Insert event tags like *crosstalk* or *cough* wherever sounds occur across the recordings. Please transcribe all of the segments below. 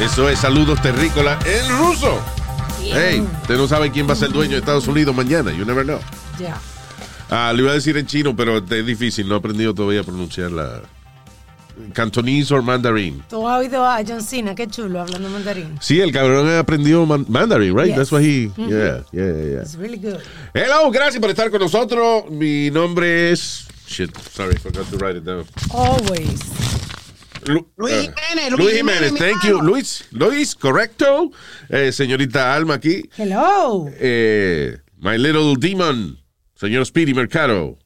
Eso es saludos terrícola en ruso. Hey, usted no sabe quién va a ser el dueño de Estados Unidos mañana. You never know. Ya. Ah, le iba a decir en chino, pero es difícil. No he aprendido todavía a pronunciar la cantonese o mandarín. Tú has oído a John Cena, qué chulo, hablando mandarín. Sí, el cabrón ha aprendido man- mandarín, right? Yes. That's what he. Yeah, yeah, yeah. It's really good. Hello, gracias por estar con nosotros. Mi nombre es. Shit, sorry, forgot to write it down. Always. Lu- Luis eh, Jiménez, Luis Luis Jiménez, thank you. Luis, Luis, correcto. Eh, señorita Alma aquí. Hello. Eh, my little demon, señor Speedy Mercado.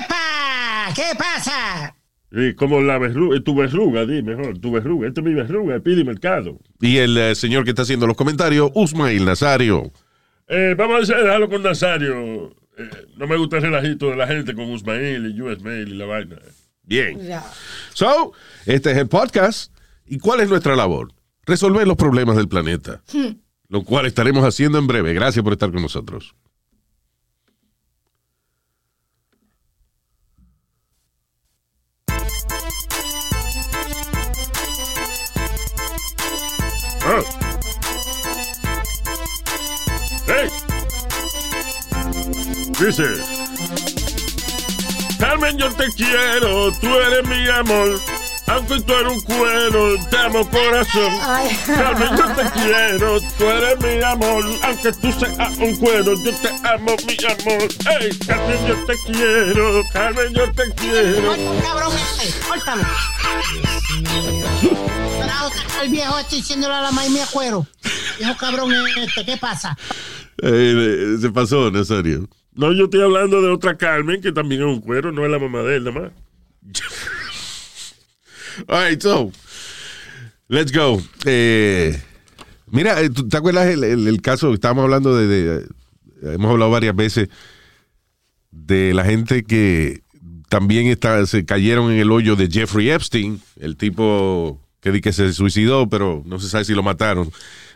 ¡Epa! ¿Qué pasa? Sí, como la verruga, tu verruga, di mejor, tu verruga. Esta es mi verruga, pide mercado. Y el eh, señor que está haciendo los comentarios, Usmail Nazario. Eh, vamos a hacer, dejarlo con Nazario. Eh, no me gusta el relajito de la gente con Usmail y US Mail y la vaina. Bien. So, este es el podcast. ¿Y cuál es nuestra labor? Resolver los problemas del planeta. Lo cual estaremos haciendo en breve. Gracias por estar con nosotros. Ah. ¡Hey! Dice: Carmen, yo te quiero, tú eres mi amor. Aunque tú eres un cuero, te amo corazón. Ay. Carmen, yo te quiero, tú eres mi amor. Aunque tú seas un cuero, yo te amo, mi amor. ¡Hey! Carmen, yo te quiero, Carmen, yo te quiero. Cabrón este. Bravo, está el viejo este diciéndole a la maíz mía cuero. Viejo cabrón este, ¿qué pasa? Eh, se pasó, Nazario. No, yo estoy hablando de otra Carmen que también es un cuero, no es la mamá de él, nada más. *laughs* All right, so, let's go. Eh, mira, eh, ¿tú ¿te acuerdas el, caso estábamos hablando de, de- Hemos hablado varias veces de la gente que también está, se cayeron en el hoyo de Jeffrey Epstein, el tipo que que se suicidó, pero no se sabe si lo mataron.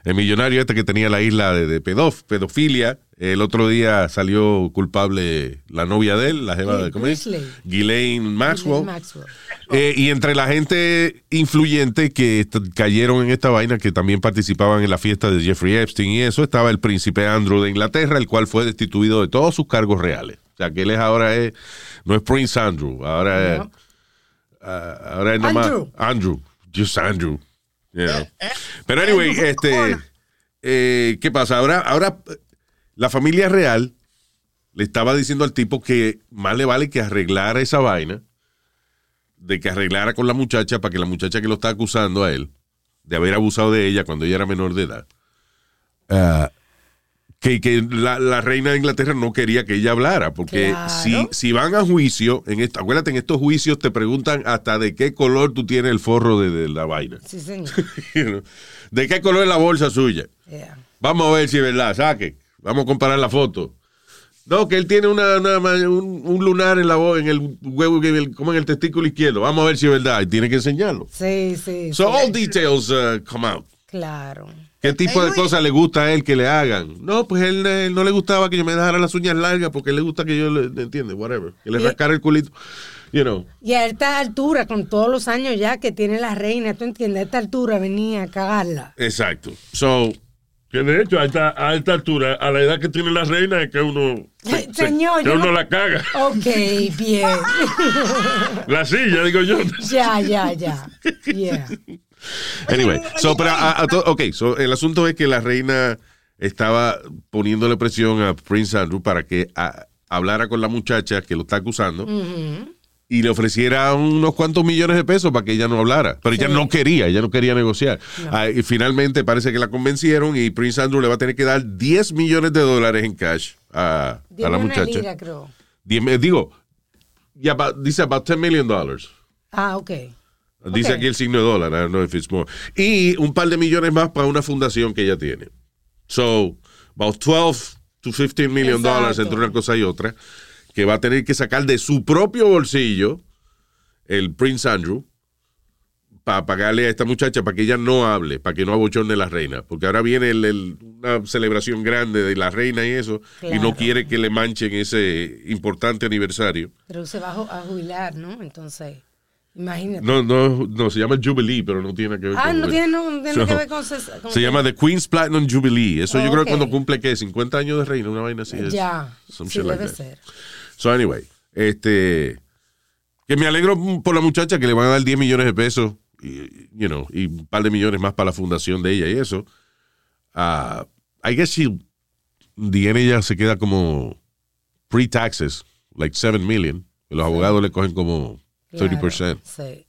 El millonario este que tenía la isla de, de pedof- pedofilia. El otro día salió culpable la novia de él, la jeva de ¿cómo es? Ghislaine Maxwell. Maxwell. Eh, y entre la gente influyente que cayeron en esta vaina, que también participaban en la fiesta de Jeffrey Epstein y eso, estaba el príncipe Andrew de Inglaterra, el cual fue destituido de todos sus cargos reales. O sea, que él es ahora es, no es Prince Andrew, ahora es, ah, ahora es nada más Andrew. Andrew, just Andrew. You know. Pero anyway, este, eh, ¿qué pasa? Ahora, ahora eh, la familia real le estaba diciendo al tipo que más le vale que arreglara esa vaina de que arreglara con la muchacha para que la muchacha que lo está acusando a él de haber abusado de ella cuando ella era menor de edad, ah, que, que la, la reina de Inglaterra no quería que ella hablara, porque Claro. si, si van a juicio, en esta, acuérdate, en estos juicios te preguntan hasta de qué color tú tienes el forro de, de la vaina. Sí, señor. *laughs* You know, ¿De qué color es la bolsa suya? Yeah. Vamos a ver si es verdad, saque. Vamos a comparar la foto. No, que él tiene una, una un, un lunar en la vo- en el huevo, como en el testículo izquierdo. Vamos a ver si es verdad. Y tiene que enseñarlo. Sí, sí. So sí. all details uh, come out. Claro. ¿Qué tipo de cosas le gusta a él que le hagan? No, pues él, él no le gustaba que yo me dejara las uñas largas porque le gusta que yo le, entiende, whatever, que le rascara el culito. You know. Y a esta altura, con todos los años ya que tiene la reina, tú entiendes, a esta altura venía a cagarla. Exacto. So, Que de hecho, a esta, a esta altura, a la edad que tiene la reina, es que uno, *laughs* se- Señor, que uno no- la caga. Ok, bien. *laughs* La silla, digo yo. *laughs* ya, ya, ya. Yeah. Anyway, so, pero a- a to- ok, so, el asunto es que la reina estaba poniéndole presión a Prince Andrew para que a- hablara con la muchacha que lo está acusando y le ofreciera unos cuantos millones de pesos para que ella no hablara. Pero ella no quería, ella no quería negociar. Ah, y finalmente parece que la convencieron y Prince Andrew le va a tener que dar 10 millones de dólares en cash a, a la una muchacha. lira, creo. Diez mi- digo, about- dice about 10 million dollars. Ah, ok. Dice aquí el signo de dólar, I don't know if it's more. Y un par de millones más para una fundación que ella tiene. So, about 12 to 15 million Exacto. dollars entre una cosa y otra, que va a tener que sacar de su propio bolsillo el Prince Andrew para pagarle a esta muchacha para que ella no hable, para que no abochorne la reina. Porque ahora viene el- el- una celebración grande de la reina y eso, y no quiere que le manchen ese importante aniversario. Pero se va a jubilar, ¿no? Entonces, imagínate. No, no, no, se llama Jubilee, pero no tiene que ver ah, con no tiene, no, no tiene No. que ver con... Se llama The Queen's Platinum Jubilee. Eso yo creo que cuando cumple, ¿qué? 50 años de reina, una vaina así. es. Ya, sí like debe ser. So, anyway, este. Que me alegro por la muchacha que le van a dar 10 millones de pesos y, you know, y un par de millones más para la fundación de ella y eso. Ah, I guess she, the end ella se queda como pre-taxes, like 7 million. Los abogados le cogen como 30%. Claro, sí.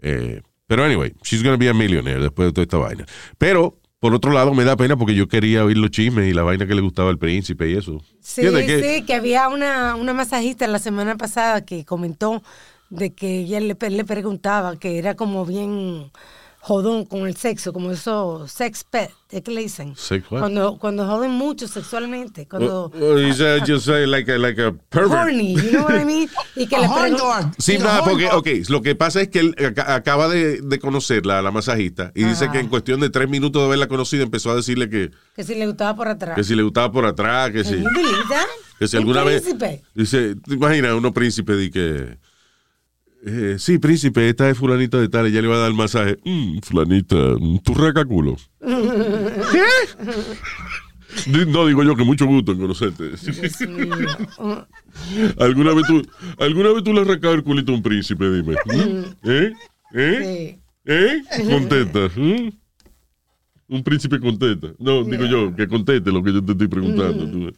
Eh, pero anyway, she's gonna be a millionaire después de toda esta vaina. Pero, por otro lado, me da pena porque yo quería oír los chismes y la vaina que le gustaba al príncipe y eso. Sí, que- sí, que había una, una masajista la semana pasada que comentó de que ella le, le preguntaba que era como bien jodón con el sexo, como eso, sex pet, ¿es que le dicen? Sex? Cuando, cuando joden mucho sexualmente, cuando... He's, uh, just, uh, like a, like a pervert. horny, you know what I mean? Y que A le horn pregun- dog. Sí, nada, porque, ok, lo que pasa es que él aca- acaba de, de conocerla, a la masajista, y dice que en cuestión de tres minutos de haberla conocido empezó a decirle que, que si le gustaba por atrás. que si le gustaba por atrás, que si, que si Un alguna vez... príncipe. Dice, ¿te imaginas uno príncipe de que... eh, sí, príncipe, esta es fulanita de tal, ella le va a dar el masaje. Mm, fulanita, mm, tu raca culo. ¿Qué? No, digo yo que mucho gusto en conocerte. ¿Alguna vez tú, alguna vez tú le has arrancado el culito a un príncipe? Dime. ¿Mm? ¿Eh? ¿Eh? ¿Eh? Contesta. ¿Mm? Un príncipe contesta. No, digo yo, que conteste lo que yo te estoy preguntando. *laughs*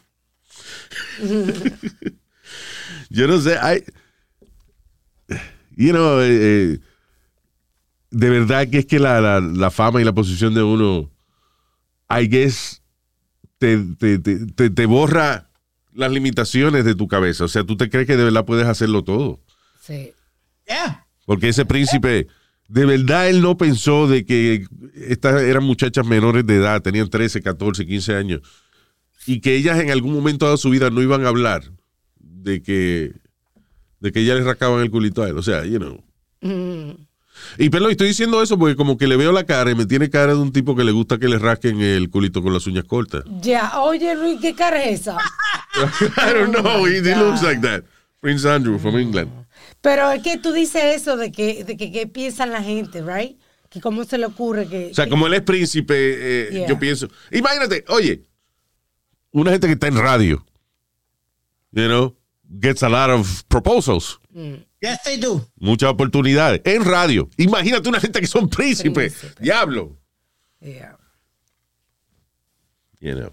yo no sé, hay... You know, eh, eh, de verdad que es que la, la, la fama y la posición de uno, I guess, te, te, te, te- te borra las limitaciones de tu cabeza. O sea, tú te crees que de verdad puedes hacerlo todo. Sí. Yeah. Porque ese príncipe, de verdad él no pensó de que estas eran muchachas menores de edad, tenían 13, 14, 15 años, y que ellas en algún momento de su vida no iban a hablar de que de que ya les rascaban el culito a él. O sea, you know. Mm. Y perdón, estoy diciendo eso porque como que le veo la cara y me tiene cara de un tipo que le gusta que le rasquen el culito con las uñas cortas. Ya, oye Luis, ¿qué cara es esa? *laughs* I don't know, he, he looks like that. Prince Andrew from England. Pero es que tú dices eso de que, de que, que piensan la gente, right? Que cómo se le ocurre que... O sea, que- como él es príncipe, eh, Yeah. yo pienso. Imagínate, oye, una gente que está en radio, you know, gets a lot of proposals, Yes, they do. muchas oportunidades en radio. Imagínate una gente que son príncipes, Príncipe. diablo. Yeah. You know.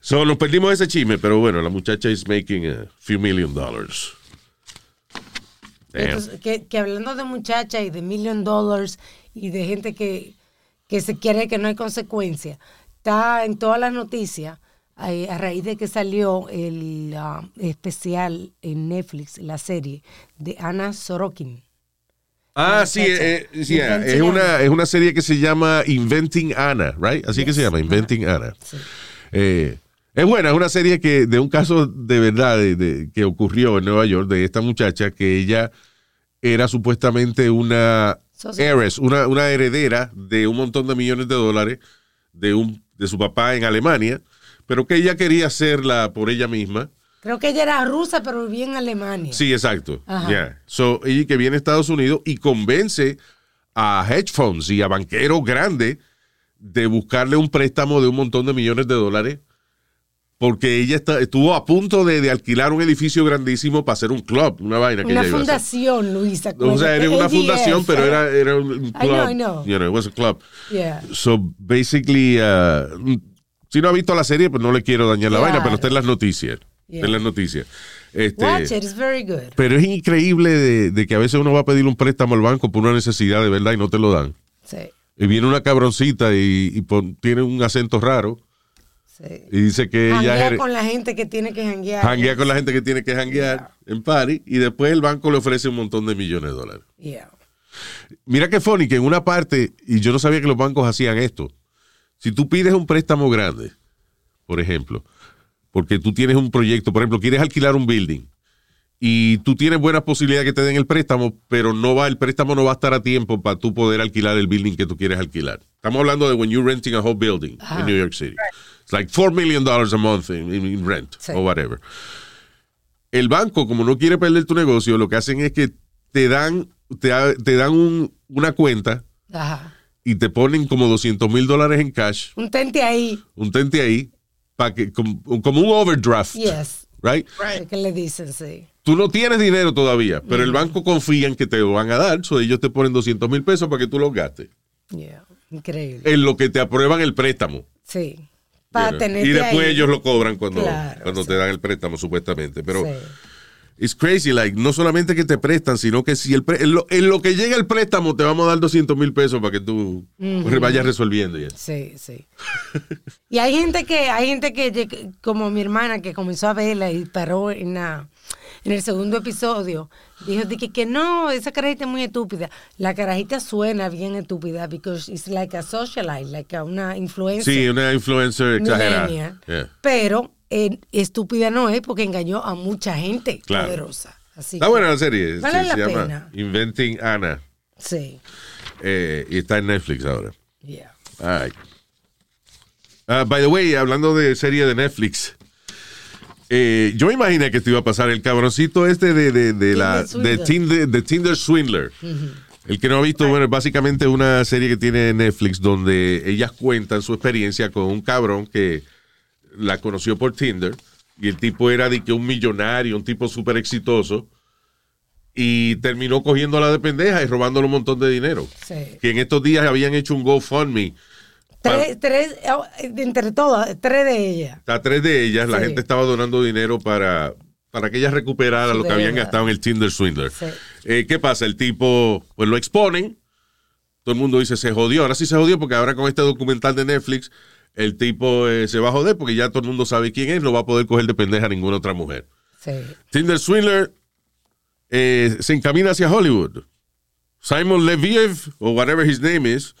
So, nos perdimos ese chisme, pero bueno, la muchacha is making a few million dollars. Entonces, que, que hablando de muchachas y de million dollars y de gente que, que se quiere que no hay consecuencia, está en todas las noticias eh, a raíz de que salió el ah, especial en Netflix, la serie de Ana Sorokin. Ah, sí, eh, eh, sí, es, una, Anna. es una serie que se llama Inventing Anna, right? Así que se llama, Inventing Anna. Sí. Eh, es buena, es una serie que de un caso de verdad de- de- que ocurrió en Nueva York de esta muchacha que ella era supuestamente una heiress, una, una heredera de un montón de millones de dólares de, un, de su papá en Alemania, pero que ella quería hacerla por ella misma. Creo que ella era rusa, pero vivía en Alemania. Sí, exacto. Ajá. Yeah. So, ella que viene a Estados Unidos y convence a hedge funds y a banqueros grandes de buscarle un préstamo de un montón de millones de dólares porque ella está- estuvo a punto de, de alquilar un edificio grandísimo para hacer un club, una vaina que Una ella iba a hacer. fundación, Luisa. O sea, era una fundación, pero era, era un un I club. know, I know. You know, it was a club. Yeah. So, basically, uh, si no ha visto la serie, pues no le quiero dañar la Claro. vaina, pero está en las noticias. Yeah. En las noticias. Este, Watch it, it's very good. pero es increíble de, de que a veces uno va a pedir un préstamo al banco por una necesidad de verdad y no te lo dan. Sí, Y viene una cabroncita y, y pon- tiene un acento raro sí. y dice que ella es con la gente que tiene que janguear. janguea con la gente que tiene que janguear en party y después el banco le ofrece un montón de millones de dólares. Yeah. Mira qué funny que en una parte, y yo no sabía que los bancos hacían esto. Si tú pides un préstamo grande, por ejemplo, porque tú tienes un proyecto, por ejemplo, quieres alquilar un building y tú tienes buena posibilidad que te den el préstamo, pero no va, el préstamo no va a estar a tiempo para tú poder alquilar el building que tú quieres alquilar. Estamos hablando de when you're renting a whole building in New York City. It's like $4 million dollars a month in, in rent Sí. or whatever. El banco, como no quiere perder tu negocio, lo que hacen es que te dan, te, te dan un- una cuenta Ajá. Y te ponen como 200 mil dólares en cash, Un tente ahí. un tente ahí, para que, como, como un overdraft. Yes. Right? ¿Qué le dicen? Sí. Tú no tienes dinero todavía, pero el banco confía en que te lo van a dar, so ellos te ponen 200 mil pesos para que tú los gastes. Yeah. Increíble. En lo que te aprueban el préstamo. Sí. Para You know. tener y después ellos lo cobran cuando, Claro, cuando sí. te dan el préstamo, supuestamente. Pero Sí. It's crazy, like, no solamente que te prestan, sino que si el pre- en, lo, en lo que llega el préstamo te vamos a dar 200 mil pesos para que tú vayas resolviendo. ya. Sí, sí. Y hay gente que, hay gente que, como mi hermana, que comenzó a verla y paró en, la- en el segundo episodio, dijo de que, que no, esa carajita es muy estúpida. La carajita suena bien estúpida because it's like a socialite, like a una influencer. Sí, una influencer exagerada. Yeah. Pero eh, estúpida no es porque engañó a mucha gente Claro. poderosa. Así Está que- buena la serie. Vale sí, la se llama. Inventing Anna. Sí. eh, y está en Netflix ahora. Yeah. All right. Ah, by the way, hablando de serie de Netflix, eh, yo me imaginé que te iba a pasar el cabroncito este de, de, de la, de Swindler. Tinder, de Tinder Swindler. El que no ha visto, bueno, es básicamente una serie que tiene Netflix donde ellas cuentan su experiencia con un cabrón que la conoció por Tinder y el tipo era de que un millonario, un tipo súper exitoso y terminó cogiéndola de pendeja y robándole un montón de dinero. Sí. Que en estos días habían hecho un GoFundMe Tres, tres, oh, entre todas, tres de ellas. a tres de ellas, la gente estaba donando dinero para, para que ellas recuperaran Sí, lo que habían verdad. gastado en el Tinder Swindler. Eh, ¿Qué pasa? El tipo, pues lo exponen. Todo el mundo dice, se jodió. Ahora sí se jodió porque ahora con este documental de Netflix, el tipo eh, se va a joder porque ya todo el mundo sabe quién es, no va a poder coger de pendeja a ninguna otra mujer. Sí. Tinder Swindler eh, se encamina hacia Hollywood. Simon Leviev, o whatever his name is,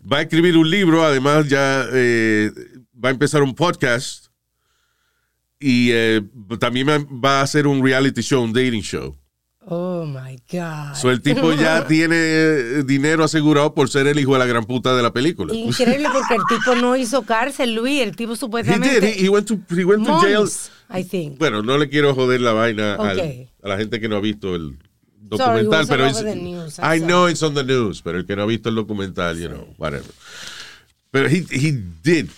va a escribir un libro, además ya eh, va a empezar un podcast y también va- va a hacer un reality show, un dating show. Oh my God. So, el tipo ya *laughs* tiene eh, dinero asegurado por ser el hijo de la gran puta de la película. Increíble porque el tipo no *laughs* hizo cárcel, Luis. El tipo He supuestamente. did. He, he went to, he went to jail. months, I think. Bueno, no le quiero joder la vaina al- Ok. a la gente que no ha visto el Sorry, documental, was pero es, news, I sorry. know it's on the news, pero el que no ha visto el documental, you know, whatever. Pero he, he did,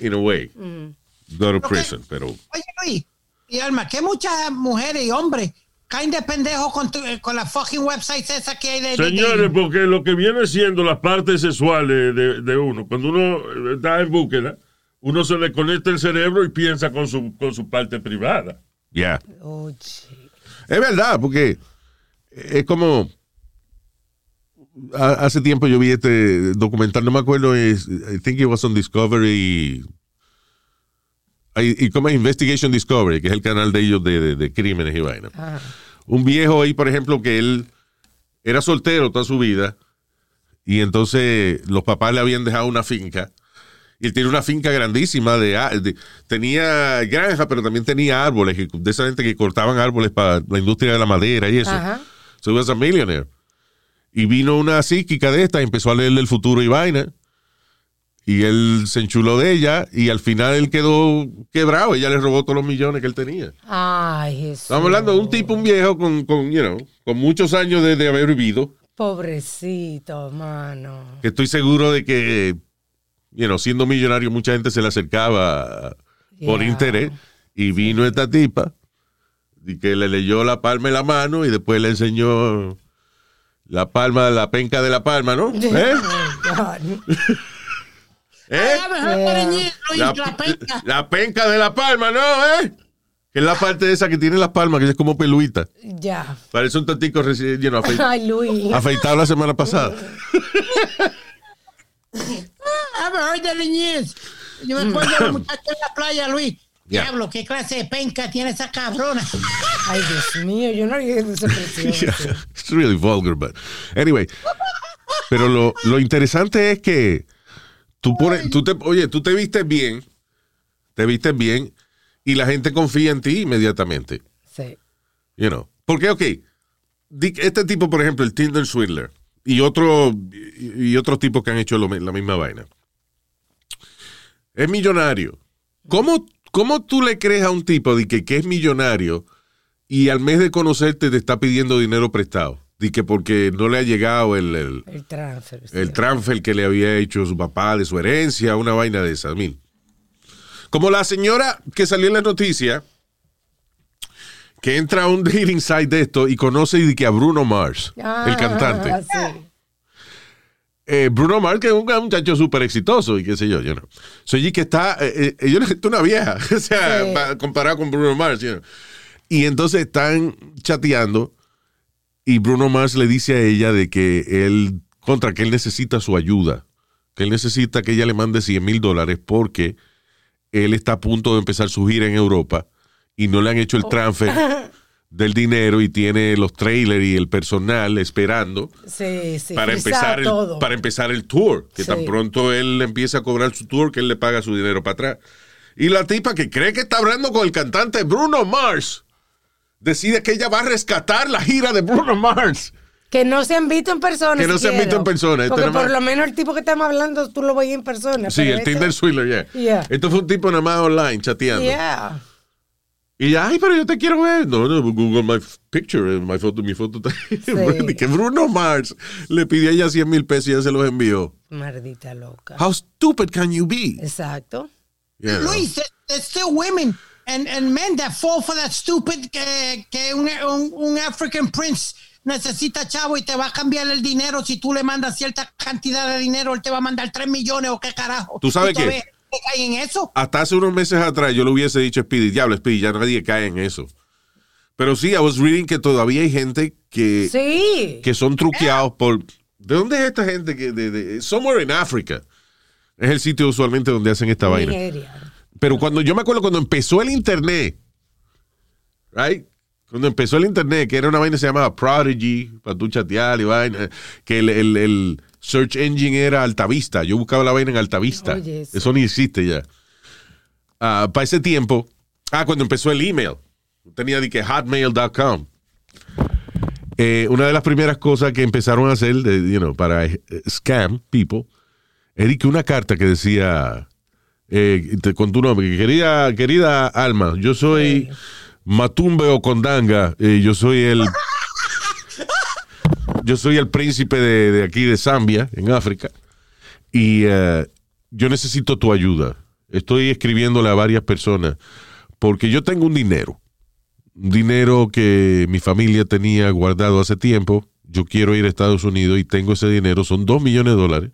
in a way, Mm. go to prison, pero Oye, Luis, y Alma, que muchas mujeres y hombres caen de pendejos con, tu- eh, con las fucking websites esas que hay de... de- Señores, porque lo que viene siendo las partes sexuales de, de uno, cuando uno está en búsqueda, uno se le conecta el cerebro y piensa con su, con su parte privada. yeah. Oh. Es verdad, porque es como. ha- Hace tiempo yo vi este documental, no me acuerdo, es, I think it was on Discovery. Y, y como es Investigation Discovery, que es el canal de ellos de, de- de crímenes y vainas. Ajá. Un viejo ahí, por ejemplo, que él era soltero toda su vida y entonces los papás le habían dejado una finca y él tiene una finca grandísima de, de- tenía granja pero también tenía árboles que- de esa gente que cortaban árboles para la industria de la madera y eso Ajá. so he was a millionaire y vino una psíquica de esta y empezó a leerle el futuro y vaina y él se enchuló de ella y al final él quedó quebrado ella le robó todos los millones que él tenía Ay, Jesús. Estamos hablando de un tipo, un viejo con, con, you know, con muchos años de, de haber vivido, Pobrecito, mano. que estoy seguro de que, you know, siendo millonario, mucha gente se le acercaba por interés. Y vino esta tipa, y que le leyó la palma en la mano y después le enseñó la palma, la penca de la palma, ¿no? *laughs* ¿Eh? Oh. La, la penca. de la palma, ¿no? ¿Eh? Que es la parte esa que tiene las palmas, que es como peluita. Ya. Parece un tantico recién, you know, afe- Ay, Luis. afeitado la semana pasada. Ah, mejor te reñís. Yo me acuerdo de los muchachos en la playa, Luis. Yeah. Diablo, ¿qué clase de penca tiene esa cabrona? Ay, Dios mío, yo no había esa expresión. *laughs* Yeah, It's really vulgar, but anyway. Pero lo, lo interesante es que tú pones, tú te, oye, tú te vistes bien, te vistes bien y la gente confía en ti inmediatamente. Sí. You know. Porque, ok, este tipo, por ejemplo, el Tinder Swindler y otro y, otros tipos que han hecho lo la misma vaina. Es millonario. ¿Cómo, cómo tú le crees a un tipo de que, que es millonario y al mes de conocerte te está pidiendo dinero prestado? De que porque no le ha llegado el, el, El transfer. sí. el transfer que le había hecho su papá de su herencia, una vaina de esas. mil. Como la señora que salió en la noticia, que entra a un dating site de esto y conoce de que a Bruno Mars, el Ah, cantante. Sí. Eh, Bruno Mars, que es un muchacho súper exitoso y qué sé yo, yo no. Soy que está, eh, eh, yo necesito una vieja, *laughs* o sea, Sí. pa- comparado con Bruno Mars. you know. Y entonces están chateando y Bruno Mars le dice a ella de que él, contra que él necesita su ayuda, que él necesita que ella le mande 100 mil dólares porque él está a punto de empezar su gira en Europa y no le han hecho el transfer *laughs* del dinero y tiene los trailers y el personal esperando Sí, sí. para empezar, el, para empezar el tour. Que Sí. tan pronto él empieza a cobrar su tour, que él le paga su dinero para atrás. Y la tipa que cree que está hablando con el cantante Bruno Mars, decide que ella va a rescatar la gira de Bruno Mars. Que no se han visto en persona. Que no se han siquiera. visto en persona, este Porque más- por lo menos el tipo que estamos hablando, tú lo veías en persona. Sí, el esto- Tinder Swindler, yeah. Yeah. Esto fue un tipo nada más online chateando. Yeah. Y ya, ay, pero yo te quiero ver. No, no, Google my picture, eh, my foto, mi foto. está- Y que *laughs* Bruno Mars le pidió a ella 100 mil pesos y ella se los envió. Maldita loca. How stupid can you be? Exacto. Know? Luis, there- there's still women and, and men that fall for that stupid que, que un, un, un African prince necesita chavo y te va a cambiar el dinero si tú le mandas cierta cantidad de dinero, él te va a mandar 3 millones o qué carajo. ¿Tú sabes ¿Y qué? cae en eso? hasta hace unos meses atrás yo le hubiese dicho a Speedy, diablo, Speedy, ya nadie cae en eso. Pero sí, I was reading que todavía hay gente que, Sí. que son truqueados por... ¿De dónde es esta gente? que de, de- Somewhere in Africa. Es el sitio usualmente donde hacen esta vaina. Pero cuando yo me acuerdo cuando empezó el internet, right? Cuando empezó el internet, que era una vaina que se llamaba Prodigy, para tú chatear y vaina, que el, el- el search engine era Altavista. Yo buscaba la vaina en Altavista. Oye, eso. Eso ni existe ya. Ah, para ese tiempo, ah, cuando empezó el email, tenía de que hotmail.com. Eh, una de las primeras cosas que empezaron a hacer, de, you know, para eh, scam people, era que una carta que decía, eh, te- con tu nombre, querida, querida Alma, yo soy Matumbe o Condanga, eh, yo soy el, yo soy el príncipe de, de aquí de Zambia, en África, y eh, yo necesito tu ayuda. Estoy escribiéndole a varias personas porque yo tengo un dinero, un dinero que mi familia tenía guardado hace tiempo. Yo quiero ir a Estados Unidos y tengo ese dinero, son dos millones de dólares.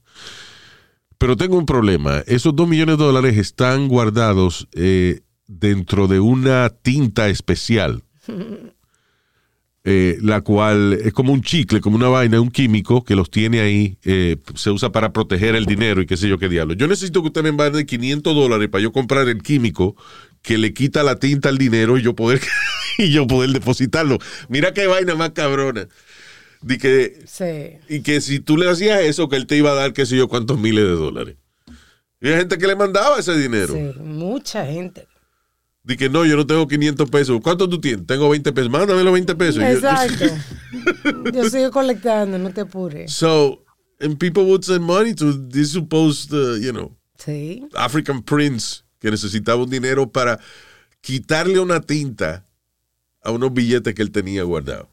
Pero tengo un problema. Esos dos millones de dólares están guardados eh, dentro de una tinta especial, *laughs* eh, la cual es como un chicle, como una vaina, un químico que los tiene ahí, eh, se usa para proteger el dinero y qué sé yo qué diablo. Yo necesito que usted me mande 500 dólares para yo comprar el químico que le quita la tinta al dinero y yo poder, *laughs* y yo poder depositarlo. Mira qué vaina más cabrona. Di que Sí. y que si tú le hacías eso, que él te iba a dar qué sé yo cuántos miles de dólares. Y hay gente que le mandaba ese dinero. Sí. Mucha gente. Di que no, yo no tengo 500 pesos. ¿Cuánto tú tienes? Tengo 20 pesos. Mándame los 20 pesos. Yo- Exacto. *laughs* Yo sigo colectando, no te apures. so, and people would send money to this supposed, uh, you know, Sí. African prince que necesitaba un dinero para quitarle una tinta a unos billetes que él tenía guardados.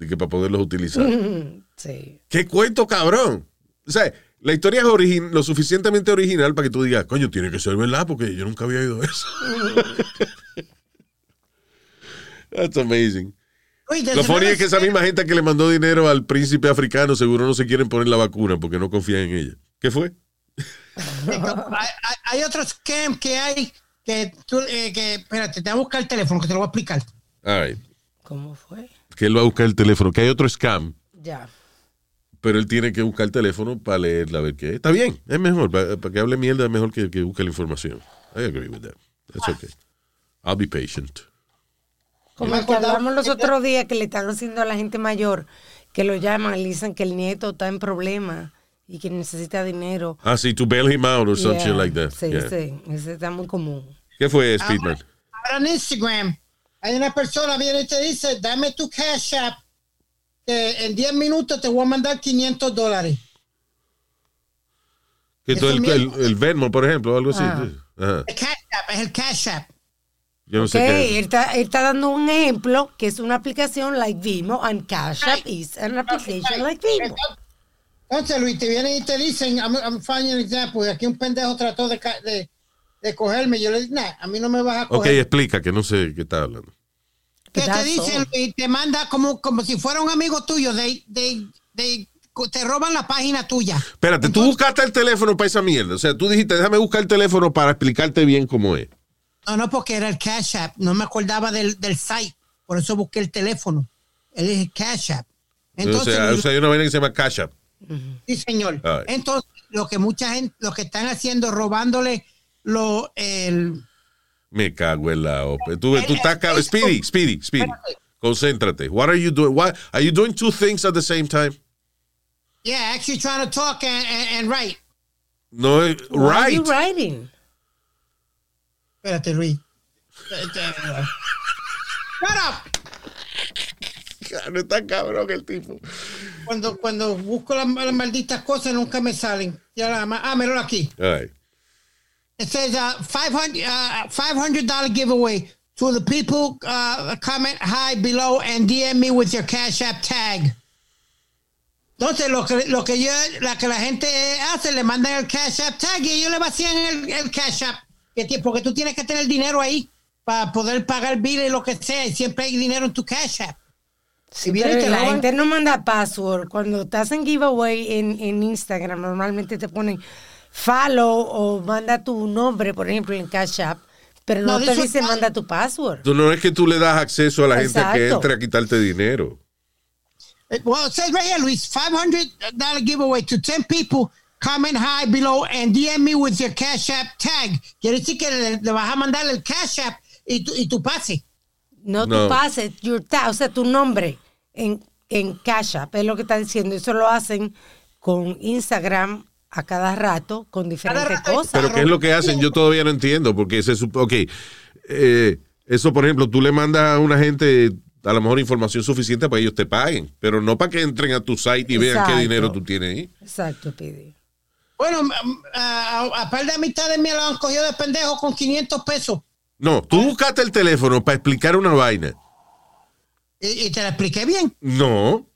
De que para poderlos utilizar. *laughs* Sí. ¿Qué cuento, cabrón? O sea, la historia es origin- lo suficientemente original para que tú digas, coño, tiene que ser verdad porque yo nunca había oído eso. *laughs* That's amazing. Lo funny es que esa misma gente que le mandó dinero al príncipe africano seguro no se quieren poner la vacuna porque no confían en ella. ¿Qué fue? *laughs* hay, hay- hay otro scam que hay que tú, eh, que, espérate, te voy a buscar el teléfono que te lo voy a explicar. All right. ¿Cómo fue? Que él va a buscar el teléfono. Que hay otro scam, Ya. pero él tiene que buscar el teléfono para leerla a ver qué es. Está bien, es mejor. Para, para que hable mierda es mejor que, que busque la información. I agree with that. That's okay. I'll be patient. Como hablamos los otros días que le están haciendo a la gente mayor, que lo llaman y le dicen que el nieto está en problemas y que necesita dinero. Ah, sí, to bail him out or Yeah, shit like that. Sí, Yeah. sí, ese está muy común. ¿Qué fue, Speedman? Ahora en Instagram hay una persona viene y te dice, dame tu cash app, que en 10 minutos te voy a mandar 500 dólares. Que tú, el, el, el Venmo, por ejemplo, algo así. Ah. Ajá. El cash app, es el cash app. Yo no Ok, sé qué. él está, él está dando un ejemplo que es una aplicación like Vimo and Cash App is an application like Vimo. Entonces, Luis, te vienen y te dicen, I'm, I'm finding an example, y aquí un pendejo trató de, de, de cogerme. Yo le dije, nah, a mí no me vas a Ok, coger. explica, que no sé qué está hablando. que te dicen y te manda como, como si fuera un amigo tuyo, de, de, de- te roban la página tuya. Espérate, tú buscaste el teléfono para esa mierda. O sea, tú dijiste, déjame buscar el teléfono para explicarte bien cómo es. No, no, porque era el Cash App. No me acordaba del, del site. Por eso busqué el teléfono. Él es el Cash App. Entonces, o, sea, lo- o sea, hay una vaina que se llama Cash App. sí, señor. Right. Entonces, lo que mucha gente, lo que están haciendo, robándole lo, el, Me cago en la OPE. Tú, tú estás cab- Speedy, Speedy, Speedy. Concéntrate. What are you doing? Why, are you doing two things at the same time? yeah, actually trying to talk and, and, and write. No, eh, Why are you writing? Espérate, Luis. Shut up. No está cabrón el tipo. Cuando, cuando busco las, las malditas cosas nunca me salen. Ya la, ah, míralo aquí. All right. It says uh, 500 uh, $500 giveaway to the people uh, comment hi below and DM me with your Cash App tag. Entonces, lo que, lo que yo, la que la gente hace, le mandan el Cash App tag y ellos le vacían el, el Cash App. Porque tú tienes que tener dinero ahí para poder pagar bill y lo que sea. Y siempre hay dinero en tu Cash App. Y Pero te la roban- gente no manda password. Cuando estás en giveaway en, en Instagram, normalmente te ponen follow o manda tu nombre, por ejemplo, en Cash App, pero no, No, te dice manda tu password. Tú no es que tú le das acceso a la gente que entre a quitarte dinero. Well, it says right here, Luis, $500 giveaway to 10 people. Comment hi below and DM me with your Cash App tag. Quiere decir que le, le vas a mandar el Cash App y tu, y tu pase. No, No. tu pase, your ta- o sea, tu nombre en, en Cash App, es lo que está diciendo. Eso lo hacen con Instagram a cada rato, con diferentes rato cosas. Pero ¿qué es lo que hacen? Yo todavía no entiendo, porque se supo, ok, eh, eso por ejemplo, tú le mandas a una gente a lo mejor información suficiente para que ellos te paguen, pero no para que entren a tu site y vean qué dinero tú tienes ahí. Exacto, Pidi. Bueno, a, a, a par de amistades mías lo han cogido de pendejo con 500 pesos. No, tú buscaste el teléfono para explicar una vaina. Y, y te la expliqué bien. No.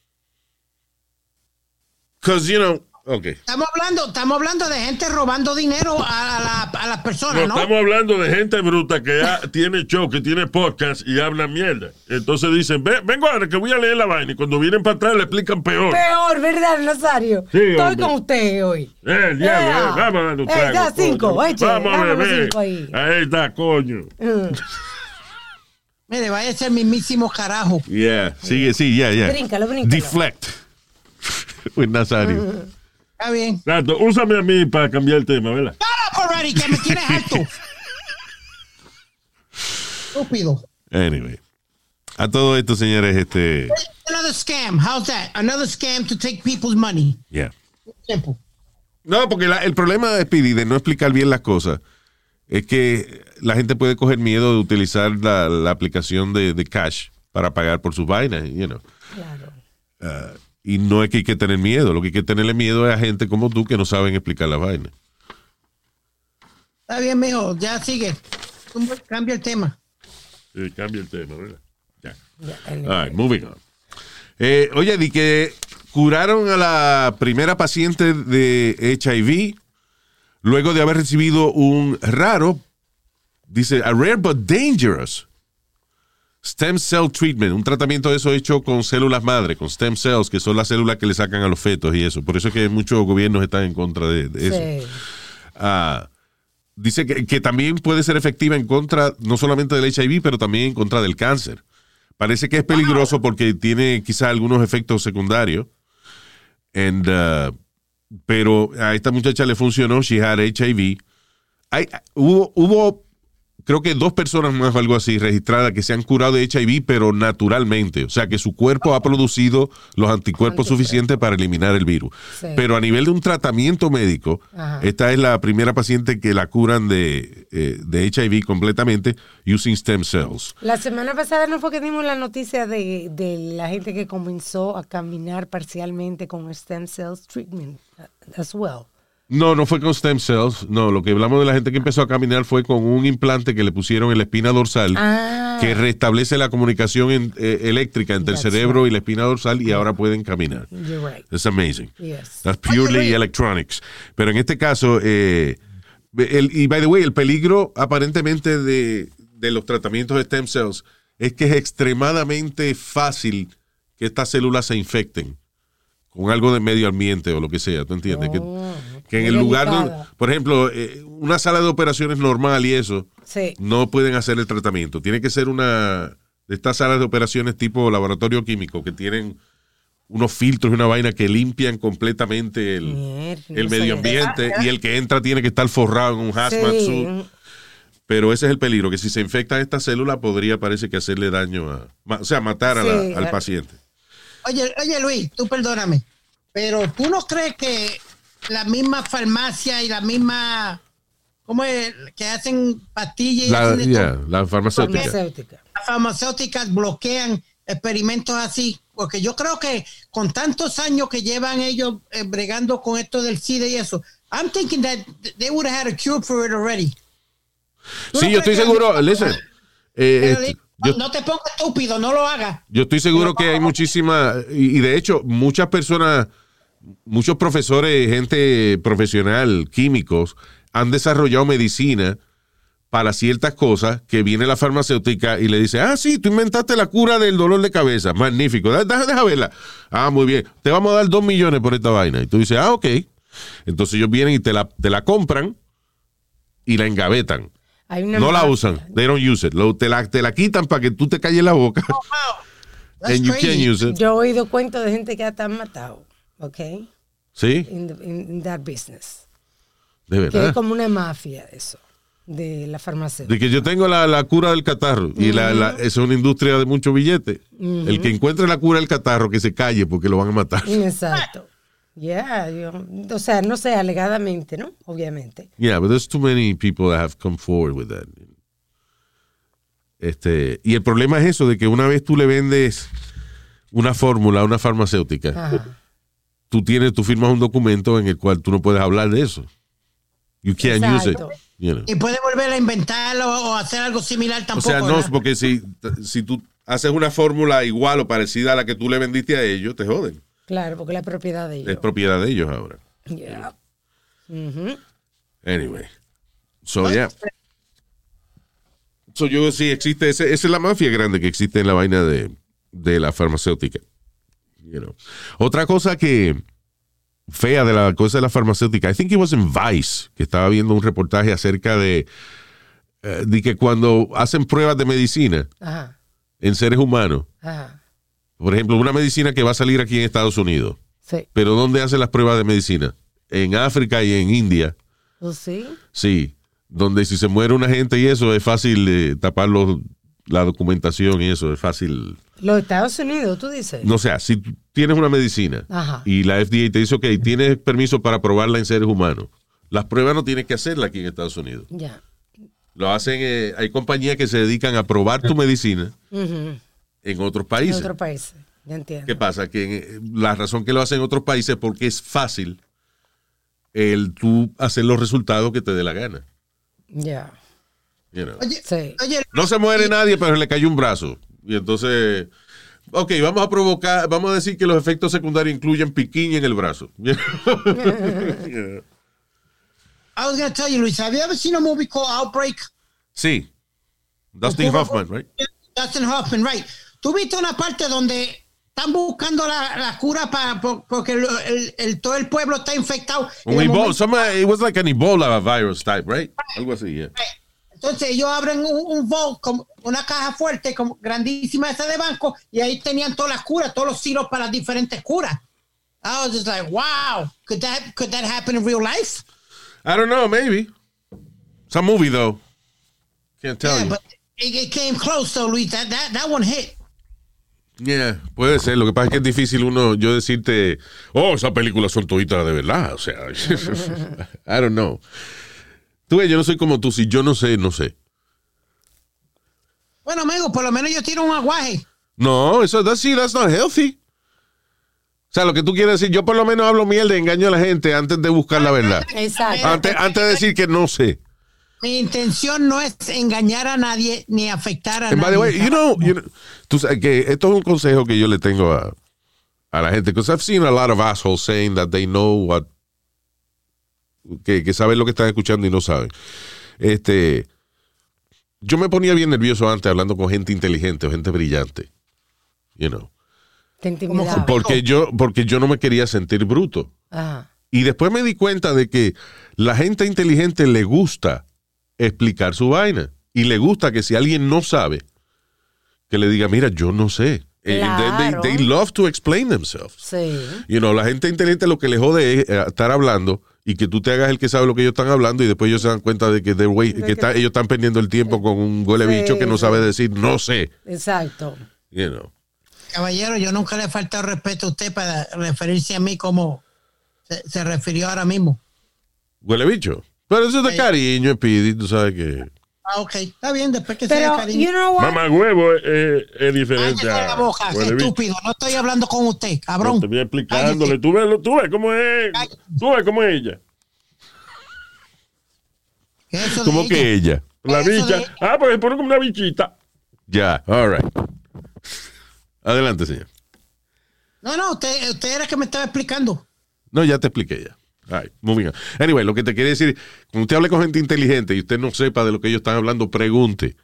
Because, you know, Estamos hablando, estamos hablando de gente robando dinero a, a la- a las No, personas, ¿no? estamos hablando de gente bruta que ha- tiene show, que tiene podcast y habla mierda. Entonces dicen, "Ve- vengo ahora que voy a leer la vaina. Y cuando vienen para atrás le explican peor. Peor, ¿verdad, Nazario? Sí, Estoy hombre. con usted hoy. Eh, el diablo, Ea. eh, vamos a dar un Eh, trago, cinco, Vamos a beber. cinco ahí. Ahí está, coño. Mm. *laughs* Mire, vaya a ser mismísimo carajo. Yeah, sigue, sí, yeah, yeah. Bríncalo, bríncalo. Deflect. *laughs* With Nazario. Está bien. Exacto, úsame a mí para cambiar el tema, ¿verdad? Up already, que me tienes alto. Estúpido. Anyway. A todo esto, señores, este. Another scam. How's that? Another scam to take people's money. Yeah. Simple. No, porque la- el problema de Speedy de no explicar bien las cosas es que la gente puede coger miedo de utilizar la, la aplicación de, de cash para pagar por sus vainas, you know. Claro. Y no es que hay que tener miedo, lo que hay que tenerle miedo es a gente como tú que no saben explicar las vainas. Está bien, mijo. Ya sigue. Cambia el tema. Sí, cambia el tema, ¿verdad? Ya. All right, moving on. Eh, oye, di que curaron a la primera paciente de HIV luego de haber recibido un raro, dice, a rare but dangerous stem cell treatment, un tratamiento de eso hecho con células madre, con stem cells, que son las células que le sacan a los fetos y eso. Por eso es que muchos gobiernos están en contra de, de eso. Sí. Ah, dice que, que también puede ser efectiva en contra no solamente del HIV, pero también en contra del cáncer. Parece que es peligroso porque tiene quizás algunos efectos secundarios. And, uh, pero a esta muchacha le funcionó, she had HIV. Hay- hubo, hubo creo que dos personas más o algo así registradas que se han curado de HIV, pero naturalmente. O sea, que su cuerpo ha producido los anticuerpos suficientes para eliminar el virus. Sí. Pero a nivel de un tratamiento médico, Ajá. esta es la primera paciente que la curan de, eh, de HIV completamente using stem cells. La semana pasada no fue que dimos la noticia de, de la gente que comenzó a caminar parcialmente con stem cells treatment uh, as well. No, no fue con stem cells. No, lo que hablamos de la gente que empezó a caminar fue con un implante que le pusieron en la espina dorsal. Ah. que restablece la comunicación en- eh, eléctrica entre That's el cerebro y la espina dorsal y ahora pueden caminar. You're right. It's amazing. Yes. That's purely electronics. Pero en este caso, eh, el- y by the way, el peligro aparentemente de, de los tratamientos de stem cells es que es extremadamente fácil que estas células se infecten con algo de medio ambiente o lo que sea, ¿tú entiendes? Que- que, en el lugar, donde, por ejemplo, eh, una sala de operaciones normal y eso, Sí. no pueden hacer el tratamiento. Tiene que ser una de estas salas de operaciones tipo laboratorio químico que tienen unos filtros y una vaina que limpian completamente el, Mierda, el no medio ambiente y el que entra tiene que estar forrado en un hazmat Sí. suit. Pero ese es el peligro, que si se infectan estas células podría parece que hacerle daño a, ma- o sea, matar a la- Sí, al paciente. Oye, oye Luis, tú perdóname, pero tú no crees que la misma farmacia y la misma, ¿cómo es? Que hacen pastillas y La, hacen de yeah, la farmacéutica. Farmacéutica. las farmacéuticas bloquean experimentos así? Porque yo creo que con tantos años que llevan ellos eh, bregando con esto del SIDA y eso, I'm thinking that they would have had a cure for it already. ¿Tú Sí, no yo estoy seguro, listen, eh, Pero este, yo- no te pongas estúpido, no lo hagas. Yo estoy seguro que hay muchísimas, y, y de hecho, muchas personas, muchos profesores, gente profesional, químicos, han desarrollado medicina para ciertas cosas que viene la farmacéutica y le dice, ah, sí, tú inventaste la cura del dolor de cabeza, magnífico, Da- da- deja, verla. Ah, muy bien, te vamos a dar dos millones por esta vaina. Y tú dices, ah, ok. Entonces ellos vienen y te la, te la compran y la engavetan. No la usan, they don't use it. Lo- te, la, te la quitan para que tú te calles la boca. That's And you can't use it. Yo he oído cuentos de gente que hasta han matado, ¿ok? ¿Sí? In, the- in- that business. De Que es verdad. como una mafia eso, de la farmacéutica. De que yo tengo la, la cura del catarro y la, la- es una industria de mucho billete. El que encuentre la cura del catarro que se calle porque lo van a matar. Exacto. Yeah, yo- o sea, no sé, alegadamente, ¿no? Obviamente. Yeah, but there's too many people that have come forward with that. Este, y el problema es eso, de que una vez tú le vendes una fórmula a una farmacéutica, Ajá. Tú tienes, tú firmas un documento en el cual tú no puedes hablar de eso. You can't use it. Exacto. you know. Y puede volver a inventarlo o hacer algo similar O tampoco. sea, no, ¿verdad? porque si, si tú haces una fórmula igual o parecida a la que tú le vendiste a ellos, te joden. Claro, porque la propiedad de Es ellos. propiedad de ellos ahora. Yeah. Anyway. So, yeah. So, yo sí existe, ese- esa es la mafia grande que existe en la vaina de, de la farmacéutica. You know. Otra cosa que fea de la cosa de la farmacéutica, I think it was in Vice, que estaba viendo un reportaje acerca de, eh, de que cuando hacen pruebas de medicina Ajá. en seres humanos, Ajá. por ejemplo, una medicina que va a salir aquí en Estados Unidos, Sí. pero ¿dónde hacen las pruebas de medicina? En África y en India. ¿Tú sí? Sí, donde si se muere una gente y eso es fácil eh, tapar los- la documentación y eso es fácil. Los Estados Unidos, tú dices. No sea, si tienes una medicina Ajá. y la FDA te dice, ok, tienes permiso para probarla en seres humanos, las pruebas no tienes que hacerla aquí en Estados Unidos. Ya. Lo hacen, eh, hay compañías que se dedican a probar tu medicina en otros En países. otro país. Ya entiendo. ¿Qué pasa? Que eh, la razón que lo hacen en otros países es porque es fácil el tú hacer los resultados que te dé la gana. Ya. You know. Oye, Sí. oye, No se muere nadie, pero le cayó un brazo. Y entonces, ok, vamos a provocar, vamos a decir que los efectos secundarios incluyen piquiña en el brazo. *laughs* I was going to tell you, Luis, have you ever seen a movie called Outbreak? sí. Dustin Hoffman, right? Dustin Hoffman, right. Tú viste una parte donde están buscando la, la cura para porque el, el- el- todo el pueblo está infectado. Un Ebola, momento- some- it was like an Ebola virus type, right? Algo así, yeah. Entonces ellos abren un, un vault, como una caja fuerte, como grandísima esa de banco, y ahí tenían todas las curas, todos los siros para las diferentes curas. I was just like, wow, could that could that happen in real life? I don't know, maybe. A movie, though. Can't tell Yeah, you. but it, it came close though, Luis. That, that, that one hit. Yeah, puede ser. Lo que pasa es que es difícil uno, yo decirte, oh, esas películas son toditas de verdad. O sea, *laughs* I don't know. Tú ves, yo no soy como tú. Si yo no sé, no sé. Bueno, amigo, por lo menos yo tiro un aguaje. No, eso, that's, sí, that's not healthy. O sea, lo que tú quieres decir, yo por lo menos hablo mierda engaño a la gente antes de buscar la verdad. Exacto. Antes, antes de decir que no sé. Mi intención no es engañar a nadie ni afectar a And by nadie. the way, you know, you know, tú sabes que esto es un consejo que yo le tengo a, a la gente. Because I've seen a lot of assholes saying that they know what. Que, que saben lo que están escuchando y no saben. Este. Yo me ponía bien nervioso antes hablando con gente inteligente o gente brillante. You know. Te. Porque yo, porque yo no me quería sentir bruto. Ajá. Y después me di cuenta de que la gente inteligente le gusta explicar su vaina. Y le gusta que si alguien no sabe, que le diga, mira, yo no sé. Eh, Claro. they, they- they love to explain themselves. Sí. You know, la gente inteligente lo que le jode es eh, estar hablando y que tú te hagas el que sabe lo que ellos están hablando y después ellos se dan cuenta de que, they're way- que está- ellos están perdiendo el tiempo con un huele Sí, bicho que no sabe decir no sé. Exacto. You know. Caballero, yo nunca le he faltado respeto a usted para referirse a mí como se, se refirió ahora mismo. Huele bicho. Pero eso es de cariño, Speedy, tú sabes que... Ah, ok. Está bien, después que sea Pero, cariño. you know? Mamá huevo es, es- es diferente. Cállate a- la boca, estúpido. No estoy hablando con usted, cabrón. No, te voy explicándole. Tú ves, lo- tú ves cómo es. Cállate. Tú ves cómo es ella. ¿Qué es eso de ¿Cómo ella? que ella? La bicha. de- Ah, pues se pone como una bichita. Ya, all right. Adelante, señor. No, no, usted, usted era que me estaba explicando. No, ya te expliqué ya. Right, moving on. Anyway, lo que te quiere decir, cuando usted hable con gente inteligente y usted no sepa de lo que ellos están hablando, pregunte.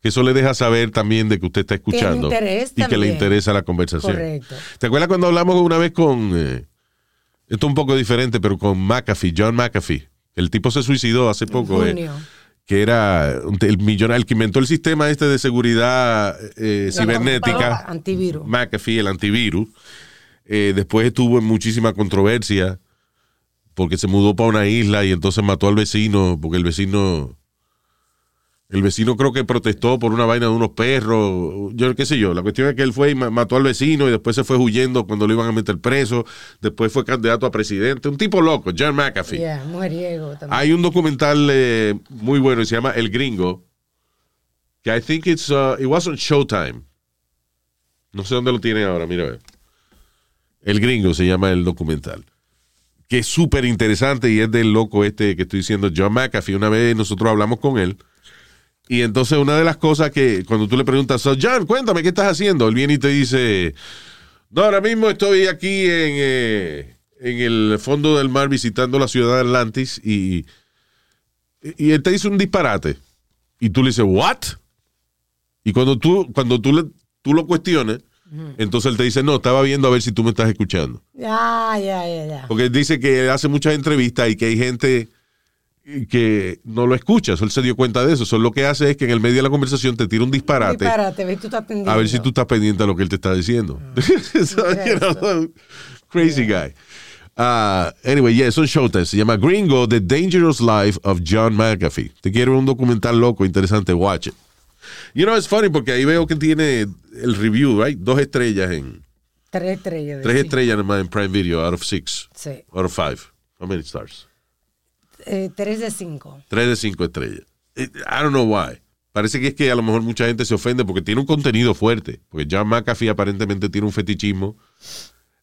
Que eso le deja saber también de que usted está escuchando y que le interesa la conversación. Correcto. ¿Te acuerdas cuando hablamos una vez con, eh, esto es un poco diferente, pero con McAfee, John McAfee? El tipo se suicidó hace poco. eh, Junio. que era el millonario, el que inventó el sistema este de seguridad eh, cibernética. Antivirus. McAfee, el antivirus. Eh, después estuvo en muchísima controversia porque se mudó para una isla y entonces mató al vecino porque el vecino el vecino creo que protestó por una vaina de unos perros, yo qué sé yo, la cuestión es que él fue y ma- mató al vecino y después se fue huyendo cuando lo iban a meter preso, después fue candidato a presidente, un tipo loco, John McAfee. Yeah, mujeriego también. Hay un documental eh, muy bueno y se llama El Gringo. Que I think it's, uh, it was on Showtime. No sé dónde lo tiene ahora, mira. a ver. El Gringo se llama el documental. Que es súper interesante y es del loco este que estoy diciendo, John McAfee. Una vez nosotros hablamos con él. Y entonces una de las cosas que cuando tú le preguntas, so, John, cuéntame, ¿qué estás haciendo? Él viene y te dice, no, ahora mismo estoy aquí en, eh, en el fondo del mar visitando la ciudad de Atlantis y, y él te dice un disparate. Y tú le dices, ¿what? Y cuando tú, cuando tú, le, tú lo cuestiones, entonces él te dice, no, estaba viendo a ver si tú me estás escuchando. Ya, ya, ya, ya. Porque él dice que hace muchas entrevistas y que hay gente que no lo escucha. Él se dio cuenta de eso. So, lo que hace es que en el medio de la conversación te tira un disparate. Disparate, ve, tú estás atendiendo. A ver si tú estás pendiente a lo que él te está diciendo. *laughs* So, you know, crazy guy. Uh, anyway, yeah, es un showtime. Se llama Gringo, The Dangerous Life of John McAfee. Te quiero un documental loco, interesante, watch it. You know, it's funny porque ahí veo que tiene el review, right? Dos estrellas en... Tres estrellas. Tres sí. estrellas nomás en Prime Video, out of six. Sí. Out of five. How many stars? Eh, tres de cinco. Tres de cinco estrellas. I don't know why. Parece que es que a lo mejor mucha gente se ofende porque tiene un contenido fuerte. Porque John McAfee aparentemente tiene un fetichismo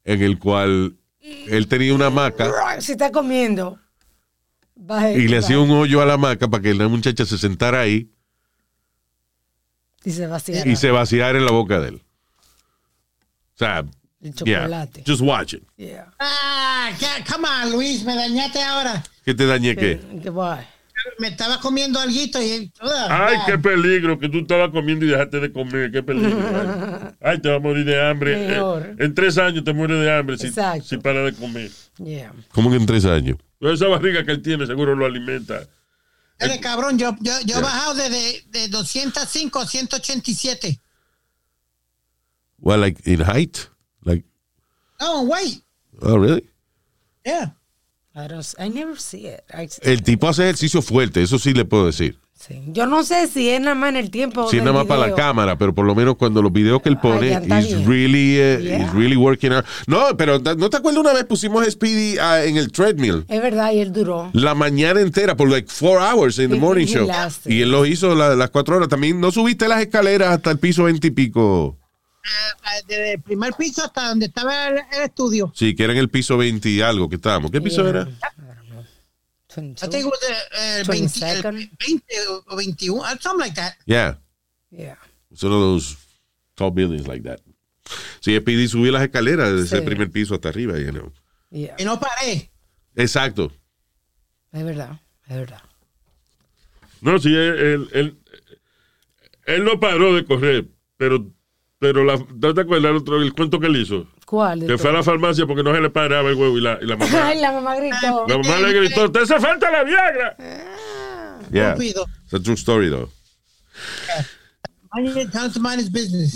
en el cual él tenía una hamaca Se está comiendo. Y le hacía un hoyo a la hamaca para que la muchacha se sentara ahí Y se vacía. y se vaciara en la boca de él. O sea, El yeah, chocolate. just watch it. Yeah. Ah, come on, Luis, me dañaste ahora. ¿Qué te dañé qué? Me estaba comiendo alguito y... Ay, qué peligro que tú estabas comiendo y dejaste de comer. Qué peligro. Ay, *laughs* Ay, te vas a morir de hambre. Eh, en tres años te mueres de hambre si, si para de comer. Yeah. ¿Cómo que en tres años? Pero esa barriga que él tiene seguro lo alimenta. Eres cabrón, yo, yo, yo he bajado de, de, de 205 a 187. Well, like in height? Like, No, wait. oh, really? Yeah. I, don't, I never see it. I- El tipo hace ejercicio fuerte, eso sí le puedo decir. Sí. Yo no sé si es nada más en el tiempo. Sí, nada más para la cámara, pero por lo menos cuando los videos que él pone, bien. really, Yeah. he's really working out. No, pero ¿no te acuerdas una vez pusimos a Speedy ah, en el treadmill? Es verdad, y él duró. La mañana entera, por like four hours in the He- morning show. Y él lo hizo la- las cuatro horas. También no subiste las escaleras hasta el piso veintipico. Ah, Desde el primer piso hasta donde estaba el, el estudio. Sí, que era en el piso 20 y algo que estábamos. ¿Qué piso Yeah. era? I think it was uh, el 20, el 22nd. 20 o 21, uh, something like that. Yeah. Yeah. It's one of those tall buildings like that. Sí, Speedy subió las escaleras desde Sí. ese primer piso hasta arriba, you know. Yeah. Y no paré. Exacto. Es verdad, es verdad. No, sí, él, él, él, él no paró de correr, pero, pero la, ¿no te acuerdas el, otro, el cuento que él hizo? ¿Cuál? Que fue a la farmacia porque no se le paraba el huevo y la, y la mamá. *laughs* Ay, la mamá gritó. La mamá le gritó, ¡te hace falta la Viagra! Yeah. Estúpido. It's a true story, though.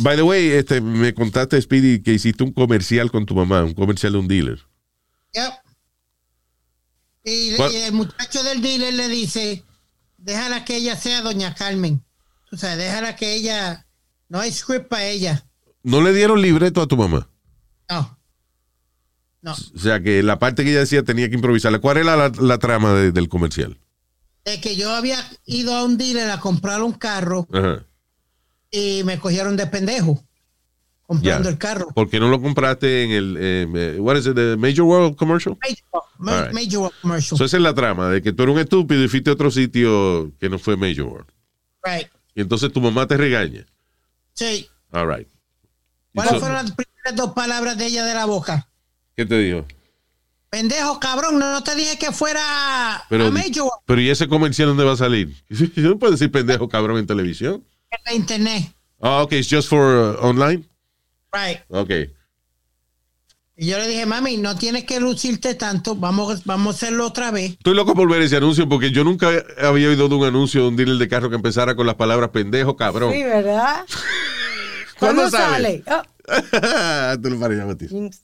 By the way, este, me contaste, Speedy, que hiciste un comercial con tu mamá, un comercial de un dealer. Yep. Y, y el muchacho del dealer le dice, déjala que ella sea doña Carmen. O sea, déjala que ella, no hay script para ella. ¿No le dieron libreto a tu mamá? No. No. O sea, que la parte que ella decía tenía que improvisarla. ¿Cuál era la, la trama de- del comercial? De que yo había ido a un dealer a comprar un carro Ajá. y me cogieron de pendejo comprando el carro. ¿Por qué no lo compraste en el, eh, what is it, the Major World Commercial? Major, ma- All right. major World commercial. So esa es la trama, de que tú eres un estúpido y fuiste a otro sitio que no fue Major World. right. Y entonces tu mamá te regaña. Sí. All right. ¿Cuáles so- fueron las primeras dos palabras de ella de la boca? ¿Qué te dijo? Pendejo, cabrón, no, te dije que fuera Pero, a Major pero ¿y ese comercial dónde va a salir? *laughs* Yo no puedo decir pendejo cabrón en televisión. en la internet. Ah, ok, it's just for uh, online. Right. Ok. Y yo le dije, mami, no tienes que lucirte tanto, vamos, vamos a hacerlo otra vez. Estoy loco por ver ese anuncio porque yo nunca había oído de un anuncio de un dealer de carro que empezara con las palabras pendejo, cabrón. Sí, ¿verdad? *laughs* ¿Cuándo ¿Cuándo sale? sale? Oh, *laughs* Tú lo Matías. jinx.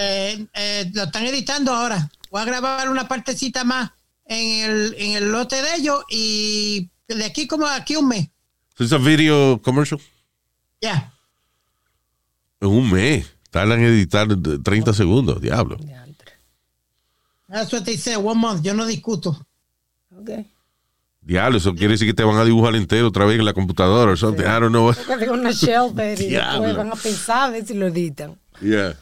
Eh, eh, lo están editando ahora. Voy a grabar una partecita más en el, en el lote de ellos y de aquí como aquí un mes. So it's a video commercial. Ya. En un mes. Tardan en editar 30 segundos, diablo. That's what they say, one month. Yo no discuto. Ok. Diablo, eso quiere decir que te van a dibujar entero otra vez en la computadora o something. I don't know. Una shelter *laughs* y después van a pensar a ver si lo editan. Yeah.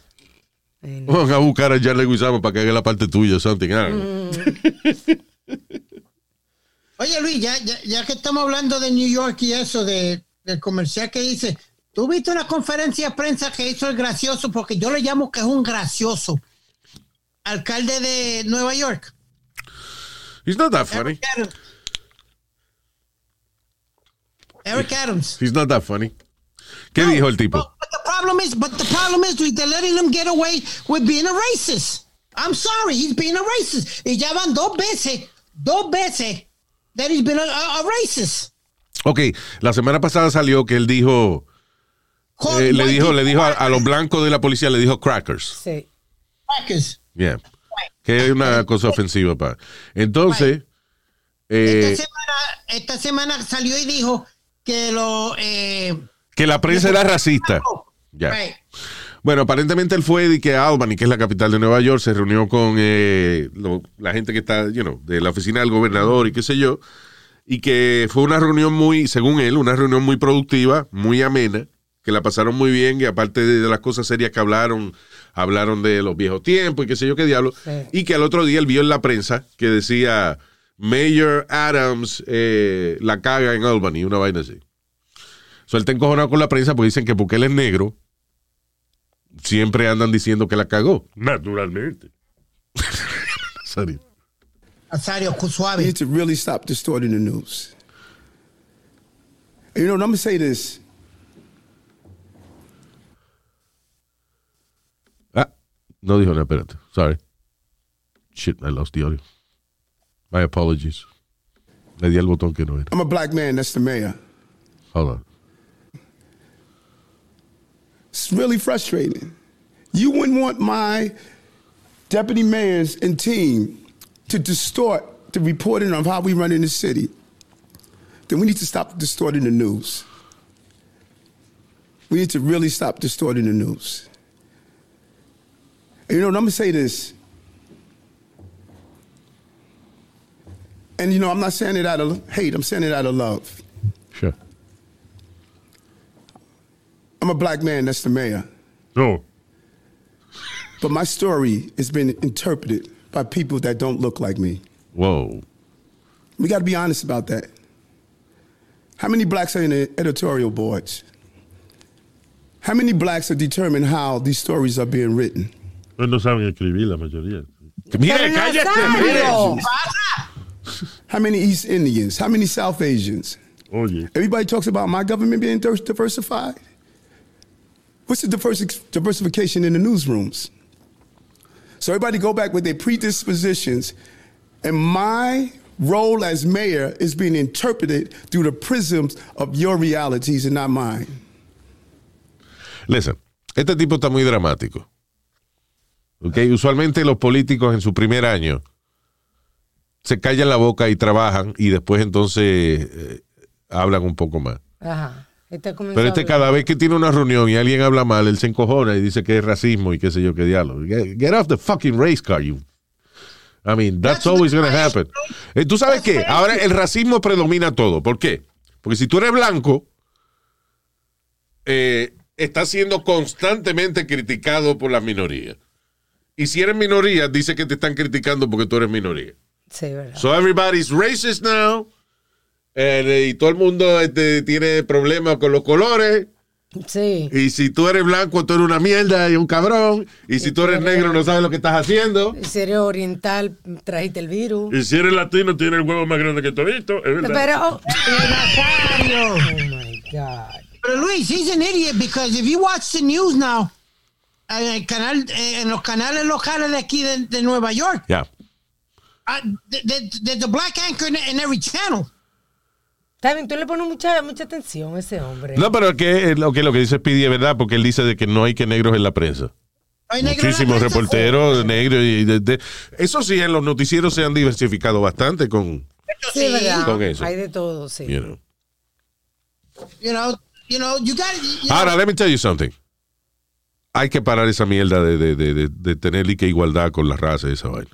Ay, no. Van a buscar a Charlie Guisamo para que haga la parte tuya o something. I don't know. *laughs* Oye, Luis, ya, ya, ya que estamos hablando de New York y eso, de, del comercial que hice, ¿tú viste una conferencia de prensa que hizo el gracioso? Porque yo le llamo que es un gracioso. Alcalde de Nueva York. He's not that funny Adams. Eric Adams. He's not that funny. ¿Qué dijo el tipo? But, but the problem is, but the problem is, they're letting him get away with being a racist. I'm sorry, he's being a racist. Y ya van dos veces, dos veces that he's been a, a, a racist. Ok, la semana pasada salió que él dijo, eh, le dijo, le dijo a, a los blancos de la policía, le dijo crackers. Sí. crackers. Yeah. Que es una cosa ofensiva para. Entonces, eh, Esta, semana, esta semana salió y dijo que lo... Eh, que la prensa era racista. Ya. Right. Bueno, aparentemente él fue de que a Albany, que es la capital de Nueva York, se reunió con eh, lo- la gente que está, you know, de la oficina del gobernador y qué sé yo, y que fue una reunión muy, según él, una reunión muy productiva, muy amena, que la pasaron muy bien y aparte de, de las cosas serias que hablaron, hablaron de los viejos tiempos y qué sé yo qué diablo, Sí. y que al otro día él vio en la prensa que decía Mayor Adams eh, la caga en Albany, una vaina así. So, él está encojonado con la prensa porque dicen que porque él es negro, siempre andan diciendo que la cagó. Naturalmente. *laughs* Sorry. Nazario, suave. need to really stop distorting the news. And you know, I'm gonna say this. Ah, no dijo nada, espérate. Sorry. Shit, I lost the audio. My apologies. Le di botón que no era. I'm a black man. That's the mayor. Hold on. It's really frustrating. You wouldn't want my deputy mayors and team to distort the reporting of how we run in the city. then we need to stop distorting the news. We need to really stop distorting the news. And you know, and I'm gonna say this. And you know, I'm not saying it out of hate, I'm saying it out of love. Sure. I'm a black man, that's the mayor. No. But my story has been interpreted by people that don't look like me. Whoa. We got to be honest about that. How many blacks are in the editorial boards? How many blacks are determining how these stories are being written? Pues no saben escribir la mayoría. Mire, cállate, mire. How many East Indians? How many South Asians? Oh, Oye. Everybody talks about my government being diversified. What's the diversi- diversification in the newsrooms? So everybody go back with their predispositions, and my role as mayor is being interpreted through the prisms of your realities and not mine. Listen, este tipo está muy dramático. Ok, usualmente los políticos en su primer año se callan la boca y trabajan y después entonces eh, hablan un poco más. Ajá. Este Pero este cada vez que tiene una reunión y alguien habla mal, él se encojona y dice que es racismo y qué sé yo qué diablo. Get, get off the fucking race car, you. I mean, that's always going to happen. Eh, ¿Tú sabes qué? Ahora el racismo predomina todo. ¿Por qué? Porque si tú eres blanco, eh, estás siendo constantemente criticado por las minorías. Y si eres minoría, dice que te están criticando porque tú eres minoría. Sí, verdad. So everybody's racist now. Eh, y todo el mundo este, tiene problemas con los colores. Sí. Y si tú eres blanco, tú eres una mierda y un cabrón. Y si tú eres negro, no sabes lo que estás haciendo. Y Si eres oriental, trajiste el virus. Y si eres latino, tiene el huevo más grande que todito. Es verdad. Pero, Nazario. *laughs* oh my God. Pero Luis, he's an idiot because if you watch the news now, en, el canal, eh, en los canales locales de aquí de, de Nueva York, Ya. Uh, th- th- there's a black anchor in, in every channel. Está bien, tú le pones mucha, mucha atención a ese hombre. No, pero que, lo, que lo que dice Speedy es verdad, porque él dice de que no hay que negros en la prensa. Hay negro en la Muchísimos reporteros negros. Y de- de- eso sí, en los noticieros se han diversificado bastante con, sí, ¿verdad? Con eso. Hay de todo, sí. you know. You know, you know, you got you know, Ahora, let me tell you something. Hay que parar esa mierda de, de, de, de, de tener y que igualdad con la raza y esa vaina.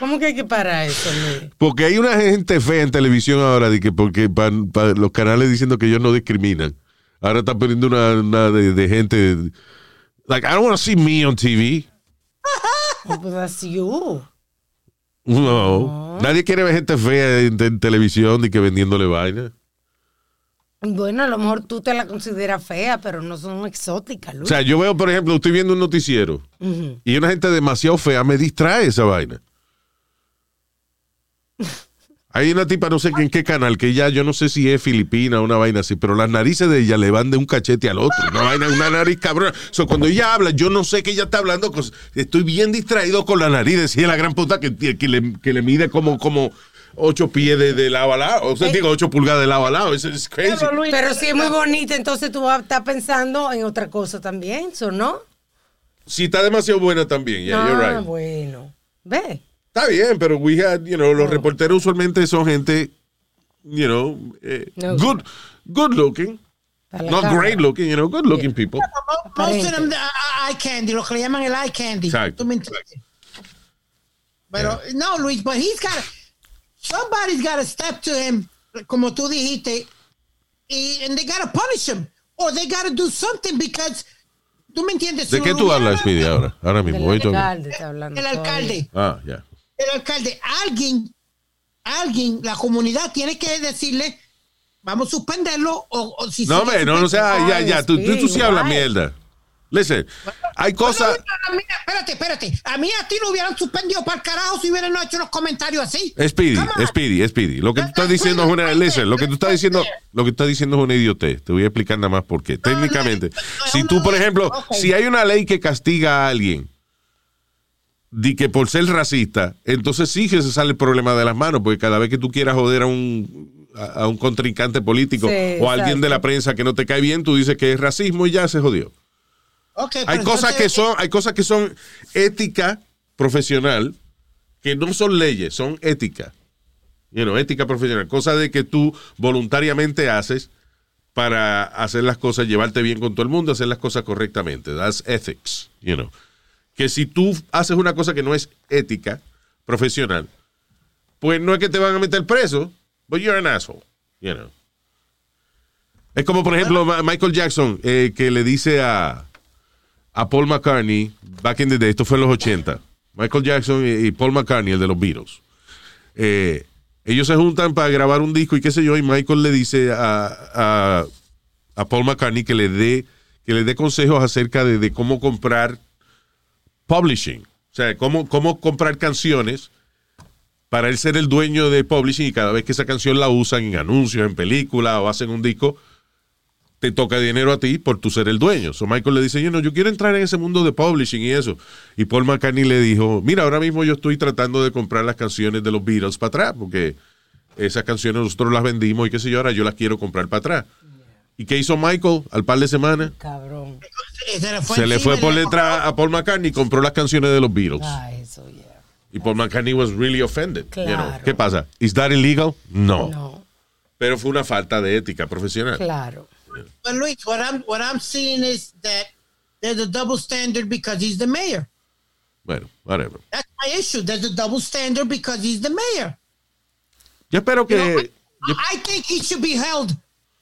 ¿Cómo que hay que parar eso, Luis? Porque hay una gente fea en televisión ahora de que porque los canales diciendo que ellos no discriminan. Ahora están poniendo una, una de, de gente. Like, I don't want to see me on TV. Oh, pues that's you. No. Nadie quiere ver gente fea en, en televisión ni que vendiéndole vaina. Bueno, a lo mejor tú te la consideras fea, pero no son exóticas, O Luis. sea, yo veo, por ejemplo, estoy viendo un noticiero y una gente demasiado fea me distrae esa vaina. Hay una tipa, no sé en qué canal, que ya yo no sé si es filipina o una vaina así, pero las narices de ella le van de un cachete al otro. Una vaina, una nariz cabrona. So, cuando ella habla, yo no sé que ella está hablando. Estoy bien distraído con la nariz. Decía la gran puta que, que, le, que le mide como, como ocho pies de, de lado a lado. O sea, Eh. digo, ocho pulgadas de lado a lado. Eso es crazy. pero, Luis, Pero si es muy bonita, entonces tú vas a estar pensando en otra cosa también, ¿so no? Si está demasiado buena también. Yeah, you're ah, right. bueno. Ve. Está bien, pero we had, you know, los reporteros usualmente son gente, you know, eh, No. good, good looking, not great looking, you know, good looking people. most of them the uh, eye candy, lo que le llaman el eye candy. Exacto. ¿Tú me entiendes? Pero no, Luis, but he's got somebody's got to step to him, como tú dijiste, y, and they got to punish him or they got to do something because ¿Tú me entiendes? ¿De qué tú hablas, Speedy, ahora? Ahora mismo. Minute. alcalde está hablando. El alcalde. Ah, ya. El alcalde, alguien, alguien, la comunidad tiene que decirle, vamos a suspenderlo o, o si No, hombre, no, no sea, Ay, ya, ya, tú, tú, tú sí hablas mierda. Listen, hay cosas... Espérate, espérate. A mí a ti lo hubieran suspendido para el carajo si hubieran hecho unos comentarios así. Speedy. Speedy, Speedy. Lo que tú estás diciendo es una. Listen, lo que tú estás diciendo, lo que tú estás diciendo es una idiotez. Te voy a explicar nada más por qué. Técnicamente, no, si tú, por ejemplo, si hay una ley que castiga a alguien di que por ser racista, entonces sí que se sale el problema de las manos, porque cada vez que tú quieras joder a un a a un contrincante político Sí, o a alguien exacto. de la prensa que no te cae bien, tú dices que es racismo y ya se jodió. Hay cosas que son, hay cosas que son ética profesional, que no son leyes, son ética. You know, ética profesional. Cosa de que tú voluntariamente haces para hacer las cosas, llevarte bien con todo el mundo, hacer las cosas correctamente. That's ethics, you know. Que si tú haces una cosa que no es ética profesional, pues no es que te van a meter preso, but you're an asshole, you know. Es como, por ejemplo, Michael Jackson, eh, que le dice a, a Paul McCartney, back in the day, esto fue en los 80, Michael Jackson y, y Paul McCartney, el de los Beatles. Eh, ellos se juntan para grabar un disco y qué sé yo, y Michael le dice a, a, a Paul McCartney que le dé que le dé consejos acerca de, de cómo comprar publishing. O sea, cómo, cómo comprar canciones para él ser el dueño de publishing y cada vez que esa canción la usan en anuncios, en películas o hacen un disco, te toca dinero a ti por tú ser el dueño. So Michael le dice, yo, no, yo quiero entrar en ese mundo de publishing y eso. Y Paul McCartney le dijo, mira, ahora mismo yo estoy tratando de comprar las canciones de los Beatles para atrás, porque esas canciones nosotros las vendimos y qué sé yo, ahora yo las quiero comprar para atrás. ¿Y qué hizo Michael al par de semanas? Cabrón. Se le fue, Se le encima fue y por le- detrás a Paul McCartney y compró las canciones de los Beatles. Ah, eso, yeah. Y Paul McCartney was really offended. you know. Claro. ¿Qué pasa? ¿Is that illegal? No. No, Pero fue una falta de ética profesional. claro. But Luis, what I'm what I'm seeing is that there's a double standard because he's the mayor. Bueno, whatever. That's my issue. There's a double standard because he's the mayor. Yo espero You know, que... I, I think he should be held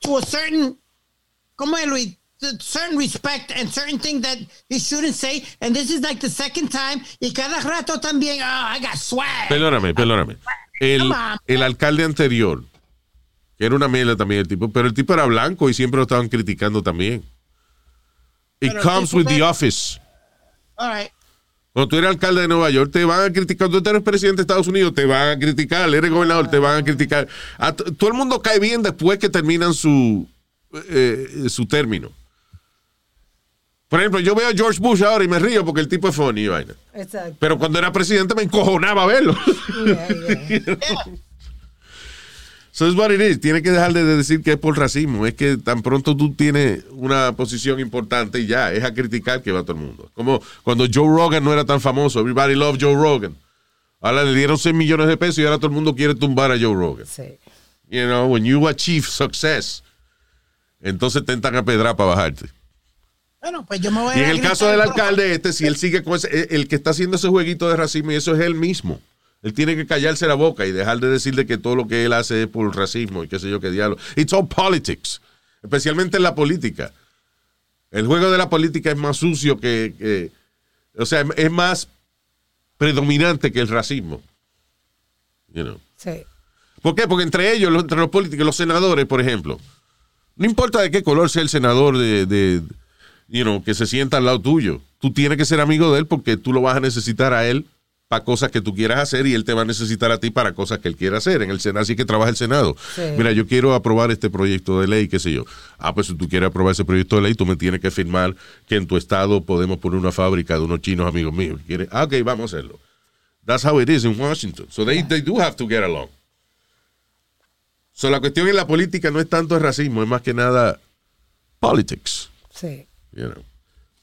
to a certain, Luis, to certain respect and certain things that he shouldn't say. And this is like the second time. Y cada rato también, oh, I got swag. Perdóname, perdóname. El, el alcalde anterior, que era una mierda también el tipo, pero el tipo era blanco y siempre lo estaban criticando también. It Pero el comes with the office. All right. Cuando tú eres alcalde de Nueva York, te van a criticar. Tú eres presidente de Estados Unidos, te van a criticar. Eres gobernador, te van a criticar. A todo el mundo cae bien después que terminan su, eh, su término. Por ejemplo, yo veo a George Bush ahora y me río porque el tipo es funny y vaina. Exacto. Pero cuando era presidente me encojonaba verlo. Yeah, *laughs* yeah. *laughs* So it's what it is. Tiene que dejar de decir que es por racismo. Es que tan pronto tú tienes una posición importante y ya, es a criticar que va todo el mundo. Como cuando Joe Rogan no era tan famoso. Everybody loved Joe Rogan. Ahora le dieron 6 millones de pesos y ahora todo el mundo quiere tumbar a Joe Rogan. Sí. You know, when you achieve success, entonces te entran a pedrar para bajarte. Bueno, pues yo me voy a Y en el caso del al alcalde este, si él sigue con ese, el- que está haciendo ese jueguito de racismo y eso es él mismo. Él tiene que callarse la boca y dejar de decirle que todo lo que él hace es por racismo y qué sé yo qué diablo. It's all politics, especialmente en la política. El juego de la política es más sucio que, que- o sea, es más predominante que el racismo. You know. Sí. ¿Por qué? Porque entre ellos, los- entre los políticos, los senadores, por ejemplo, no importa de qué color sea el senador de, de you know, que se sienta al lado tuyo, tú tienes que ser amigo de él porque tú lo vas a necesitar a él para cosas que tú quieras hacer y él te va a necesitar a ti para cosas que él quiera hacer. En el Senado, así que trabaja el Senado. Sí. Mira, yo quiero aprobar este proyecto de ley, qué sé yo. Ah, pues si tú quieres aprobar ese proyecto de ley, tú me tienes que firmar que en tu estado podemos poner una fábrica de unos chinos amigos míos. ¿Quieres? Ah, ok, vamos a hacerlo. That's how it is in Washington. So they, they do have to get along. So la cuestión en la política no es tanto el racismo, es más que nada politics. Sí. You know.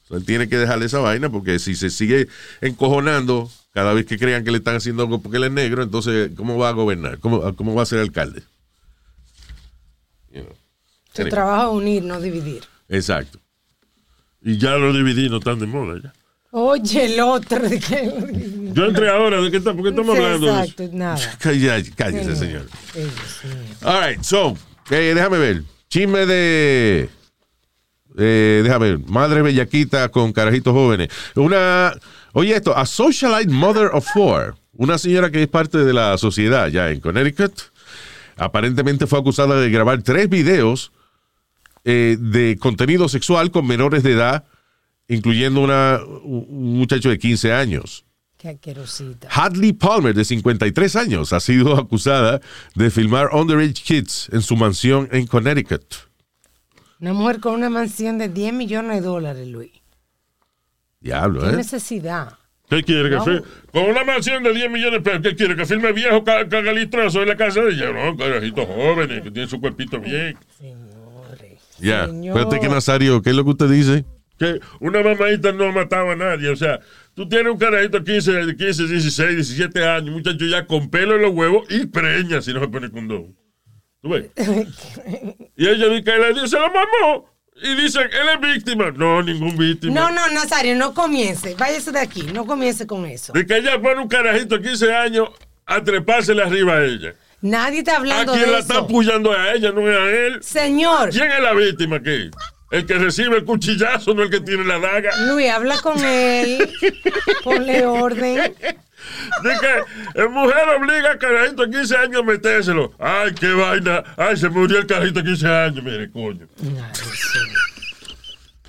So él tiene que dejarle esa vaina porque si se sigue encojonando cada vez que crean que le están haciendo algo porque él es negro, entonces ¿cómo va a gobernar? ¿Cómo, cómo va a ser alcalde? You know. Es unir, no dividir. Exacto. Y ya lo dividí, no están de moda ya. Oye, el otro. Yo entré ahora, ¿de qué, está- por qué estamos hablando? Exacto, nada. *laughs* Cállese, señor. All right, so, eh, déjame ver. Chisme de. eh, déjame ver. Madre bellaquita con carajitos jóvenes. Una. Oye, esto. A socialite mother of four. Una señora que es parte de la sociedad ya en Connecticut. Aparentemente fue acusada de grabar tres videos eh, de contenido sexual con menores de edad, incluyendo una, un muchacho de 15 años. Hadley Palmer, de 53 años, ha sido *laughs* acusada de filmar underage kids en su mansión en Connecticut. Una mujer con una mansión de 10 millones de dólares, Luis. Diablo, ¿Qué ¿eh? necesidad? ¿Qué quiere que No. filme? Con una mansión de 10 millones de pesos, ¿qué quiere que filme viejo ca- cagalistroso en la casa de ella? No, carajitos jóvenes que tienen su cuerpito bien. Señores. Ya. Señor. Espérate que Nazario, ¿qué es lo que usted dice? Que una mamadita no mataba a nadie. O sea, Tú tienes un carajito de 15, de 15, 16, 17 años, muchacho ya con pelo en los huevos y preña si no se pone condón. ¿Tú ves? *laughs* y ella dice que le dice, se lo mamó. Y dicen, él es víctima. No, ningún víctima. No, no, Nazario, no comience. Váyase de aquí, no comience con eso. De que ella pone un carajito de 15 años a trepársele arriba a ella. Nadie está ¿A hablando quién de la eso. está apoyando a ella, no es a él? Señor, ¿Quién es la víctima aquí? El que recibe el cuchillazo, no el que tiene la daga. Luis, habla con él. Ponle orden. De que eh, mujer obliga al carajito de 15 años a metérselo. Ay, qué vaina. Ay, se murió el carajito de 15 años. Mire, coño. Ay, sí.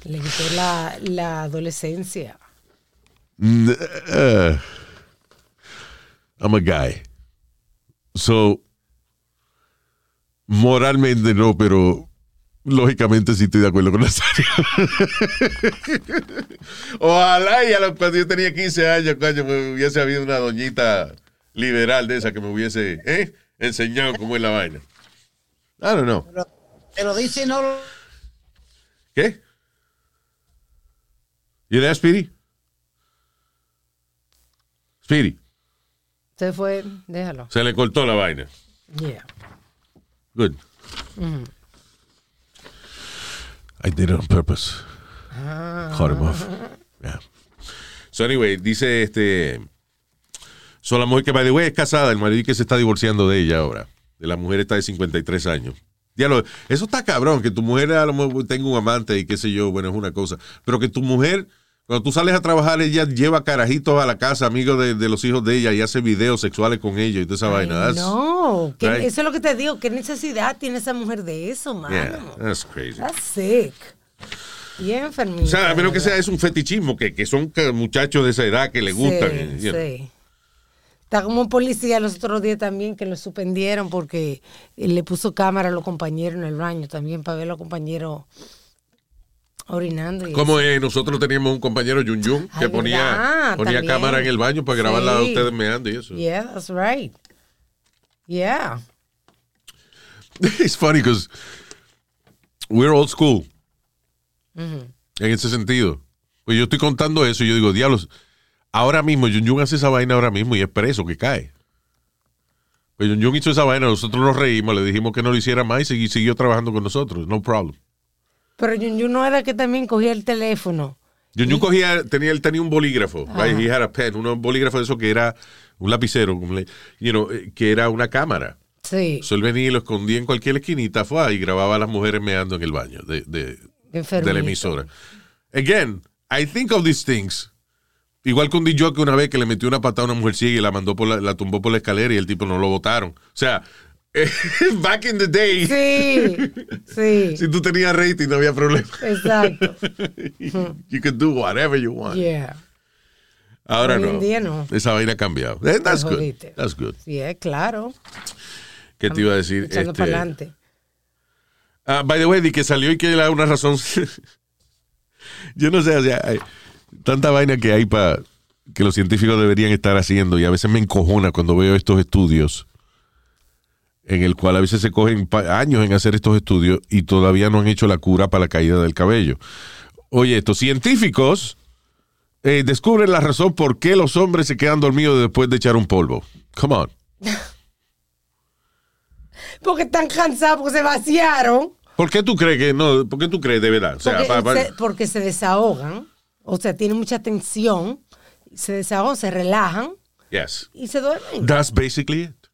Le quitó la, la adolescencia. Mm, uh, I'm a guy. So, moralmente no, pero lógicamente sí estoy de acuerdo con Nazario. *laughs* Ojalá y a lo- cuando yo tenía 15 años, coño, me hubiese habido una doñita liberal de esa que me hubiese ¿eh? enseñado cómo es la vaina. I don't know. Pero, pero dice no. ¿Qué? ¿Y there, Speedy? Speedy, Se fue, déjalo. se le cortó la vaina. Yeah. Good. I did it on purpose. Cut him off. Yeah. So anyway, dice este. So la mujer que, by the way, es casada, el marido que se está divorciando de ella ahora. De la mujer está de 53 años. Diablo, eso está cabrón, que tu mujer a lo mejor tenga un amante y qué sé yo, bueno, es una cosa. Pero que tu mujer, cuando tú sales a trabajar, ella lleva carajitos a la casa, amigos de, de los hijos de ella, y hace videos sexuales con ellos y toda esa vaina. No, que eso es lo que te digo. ¿Qué necesidad tiene esa mujer de eso, mano? Yeah, that's crazy. That's sick. Bien enfermita. O sea, a menos que sea es un fetichismo, que, que son muchachos de esa edad que le gustan. Sí, you know. sí. Está como un policía los otros días también que lo suspendieron porque le puso cámara a los compañeros en el baño también para ver a los compañeros orinando. y Como eh, nosotros teníamos un compañero Yun Yun que Ay, ponía, ¿verdad? ponía cámara en el baño para grabarla a ustedes meando y eso. Yeah, that's right. Yeah. *laughs* It's funny because we're old school. En ese sentido. Pues yo estoy contando eso y yo digo, diablos, ahora mismo Yun Yun hace esa vaina ahora mismo y es preso que cae. Pues Yun Yun hizo esa vaina, nosotros nos reímos, le dijimos que no lo hiciera más y siguió trabajando con nosotros. No problem. Pero Yun Yun no era que también cogía el teléfono. Yun Yun cogía, tenía, él tenía un bolígrafo, right? He had a pen, un bolígrafo de eso que era un lapicero, you know, eh, que era una cámara. Sí. So él venía y lo escondía en cualquier esquinita fue, y grababa a las mujeres meando en el baño de, de, de la emisora. Again, I think of these things. Igual que un DJ que una vez que le metió una patada a una mujer ciega y la mandó por la, la tumbó por la escalera y el tipo no lo votaron. O sea, *laughs* back in the day, Sí. Sí. *laughs* si tú tenías rating no había problema. Exacto. *laughs* you could do whatever you want. Yeah. Ahora Hoy no. en día no. Esa vaina ha cambiado. Eh, That's good. jodiste. That's good. Sí, es claro. ¿Qué te iba a decir? Echando Este, para adelante. Ah, by the way, di que salió y que era una razón. Yo no sé, o sea, hay tanta vaina que hay para que los científicos deberían estar haciendo y a veces me encojona cuando veo estos estudios en el cual a veces se cogen años en hacer estos estudios y todavía no han hecho la cura para la caída del cabello. Oye, estos científicos eh, descubren la razón por qué los hombres se quedan dormidos después de echar un polvo. Come on. *laughs* Porque están cansados, porque se vaciaron. ¿Por qué tú crees que no? ¿Por qué tú crees de verdad? O sea, Porque, pa- pa- se, porque se desahogan. O sea, tienen mucha tensión. Se desahogan, se relajan yes. y se duermen. That's basically it.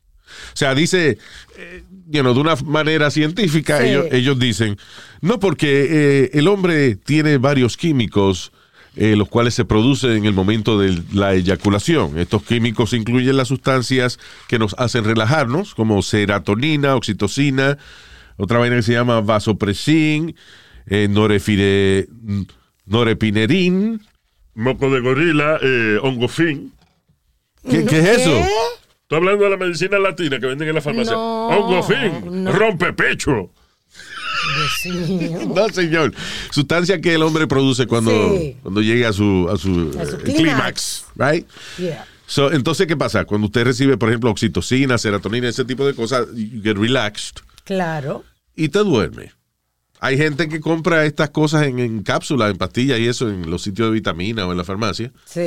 O sea, dice, eh, you know, de una manera científica, Sí. ellos, ellos dicen, no porque eh, el hombre tiene varios químicos, eh, los cuales se producen en el momento de la eyaculación. Estos químicos incluyen las sustancias que nos hacen relajarnos, como serotonina, oxitocina, otra vaina que se llama vasopresin, eh, norefire- norepinerin. Moco de gorila, eh, hongofin. ¿Qué, qué es eso? Estoy hablando de la medicina latina que venden en la farmacia. No, Hongofin, no. rompe pecho. No, señor. Sustancia que el hombre produce cuando, Sí. cuando llega a su, a su, A su eh, clímax. Right? Yeah. So, entonces, ¿qué pasa? Cuando usted recibe, por ejemplo, oxitocina, serotonina, ese tipo de cosas, you get relaxed Claro. y te duerme. Hay gente que compra estas cosas en, en cápsulas, en pastillas y eso, en los sitios de vitamina o en la farmacia. Sí.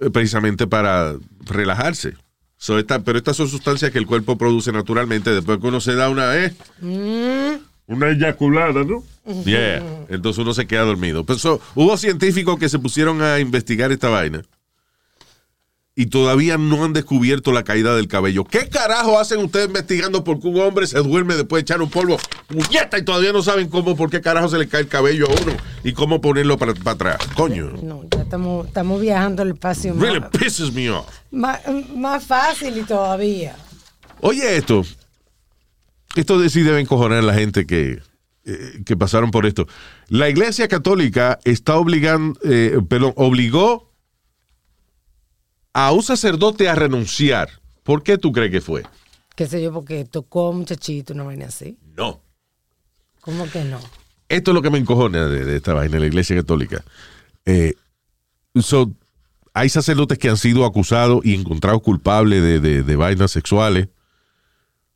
eh, precisamente para relajarse. So, esta- pero estas son sustancias que el cuerpo produce naturalmente después que uno se da una, eh, una eyaculada, ¿no? Yeah. Entonces uno se queda dormido. Pero so, hubo científicos que se pusieron a investigar esta vaina y todavía no han descubierto la caída del cabello. ¿Qué carajo hacen ustedes investigando por qué un hombre se duerme después de echar un polvo? ¡Puñeta! Y todavía no saben cómo, por qué carajo se le cae el cabello a uno y cómo ponerlo para, para atrás. Coño. No, ya estamos, estamos viajando al espacio Really más, pisses me off. más, más fácil y todavía. Oye esto. Esto de sí debe encojonar a la gente que, eh, que pasaron por esto. La Iglesia Católica está obligando, eh, perdón, obligó a un sacerdote a renunciar. ¿Por qué tú crees que fue? Qué sé yo, porque tocó a un muchachito, una vaina así. No. ¿Cómo que no? Esto es lo que me encojona de, de esta vaina de la Iglesia Católica. Eh, so, hay sacerdotes que han sido acusados y encontrados culpables de, de- de vainas sexuales.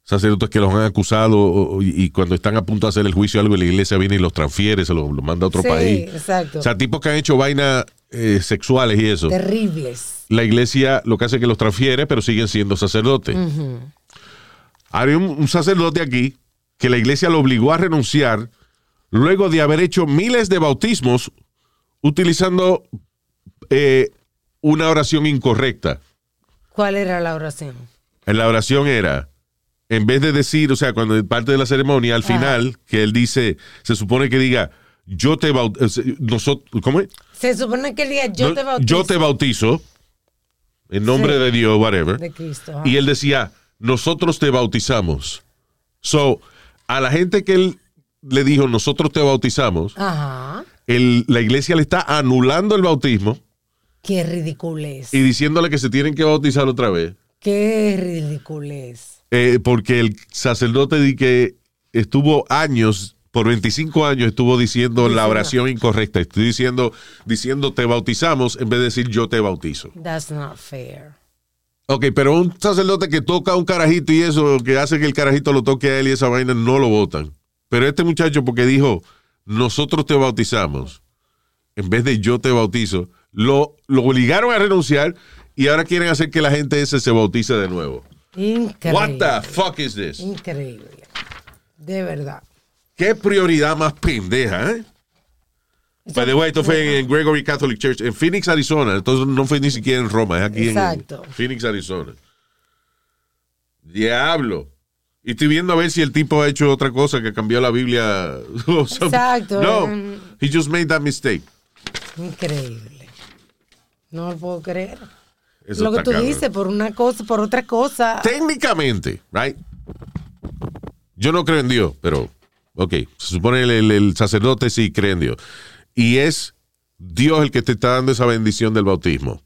Sacerdotes que los han acusado y, y cuando están a punto de hacer el juicio algo, la iglesia viene y los transfiere, se los, los manda a otro sí, país. exacto. O sea, tipos que han hecho vainas eh, sexuales y eso. Terribles. La iglesia lo que hace es que los transfiere, pero siguen siendo sacerdotes. Hay un, un sacerdote aquí que la iglesia lo obligó a renunciar luego de haber hecho miles de bautismos utilizando eh, una oración incorrecta. ¿Cuál era la oración? La oración era, en vez de decir, o sea, cuando parte de la ceremonia, al Ajá. final, que él dice, se supone que diga, yo te bautizo, nosotros, ¿cómo es? Se supone que el día yo No, te bautizo. yo te bautizo, en nombre Sí. de Dios, whatever. De Cristo. Y él decía, nosotros te bautizamos. So, a la gente que él le dijo, nosotros te bautizamos, Ajá. el- la iglesia le está anulando el bautismo Qué ridiculez. y diciéndole que se tienen que bautizar otra vez, Qué ridiculez. eh, porque el sacerdote di que estuvo años, por 25 años estuvo diciendo la oración incorrecta. Estoy diciendo, diciendo te bautizamos en vez de decir yo te bautizo. That's not fair. Ok, pero un sacerdote que toca a un carajito y eso, que hace que el carajito lo toque a él y esa vaina, no lo votan. Pero este muchacho, porque dijo, nosotros te bautizamos, en vez de yo te bautizo, lo, lo obligaron a renunciar y ahora quieren hacer que la gente ese se bautice de nuevo. Increíble. What the fuck is this? Increíble. De verdad. ¿Qué prioridad más pendeja, eh? By the way, esto fue en Gregory Catholic Church, en Phoenix, Arizona. Entonces no fue ni siquiera en Roma, es aquí Exacto. en Phoenix, Arizona. Diablo. Y estoy viendo a ver si el tipo ha hecho otra cosa que cambió la Biblia. *laughs* Exacto. No, he just made that mistake. Increíble. No lo puedo creer. Eso lo que tú cabrón. dices, por una cosa, por otra cosa. Técnicamente, right? Yo no creo en Dios, pero, ok, se supone el, el- el sacerdote sí cree en Dios. Y es Dios el que te está dando esa bendición del bautismo.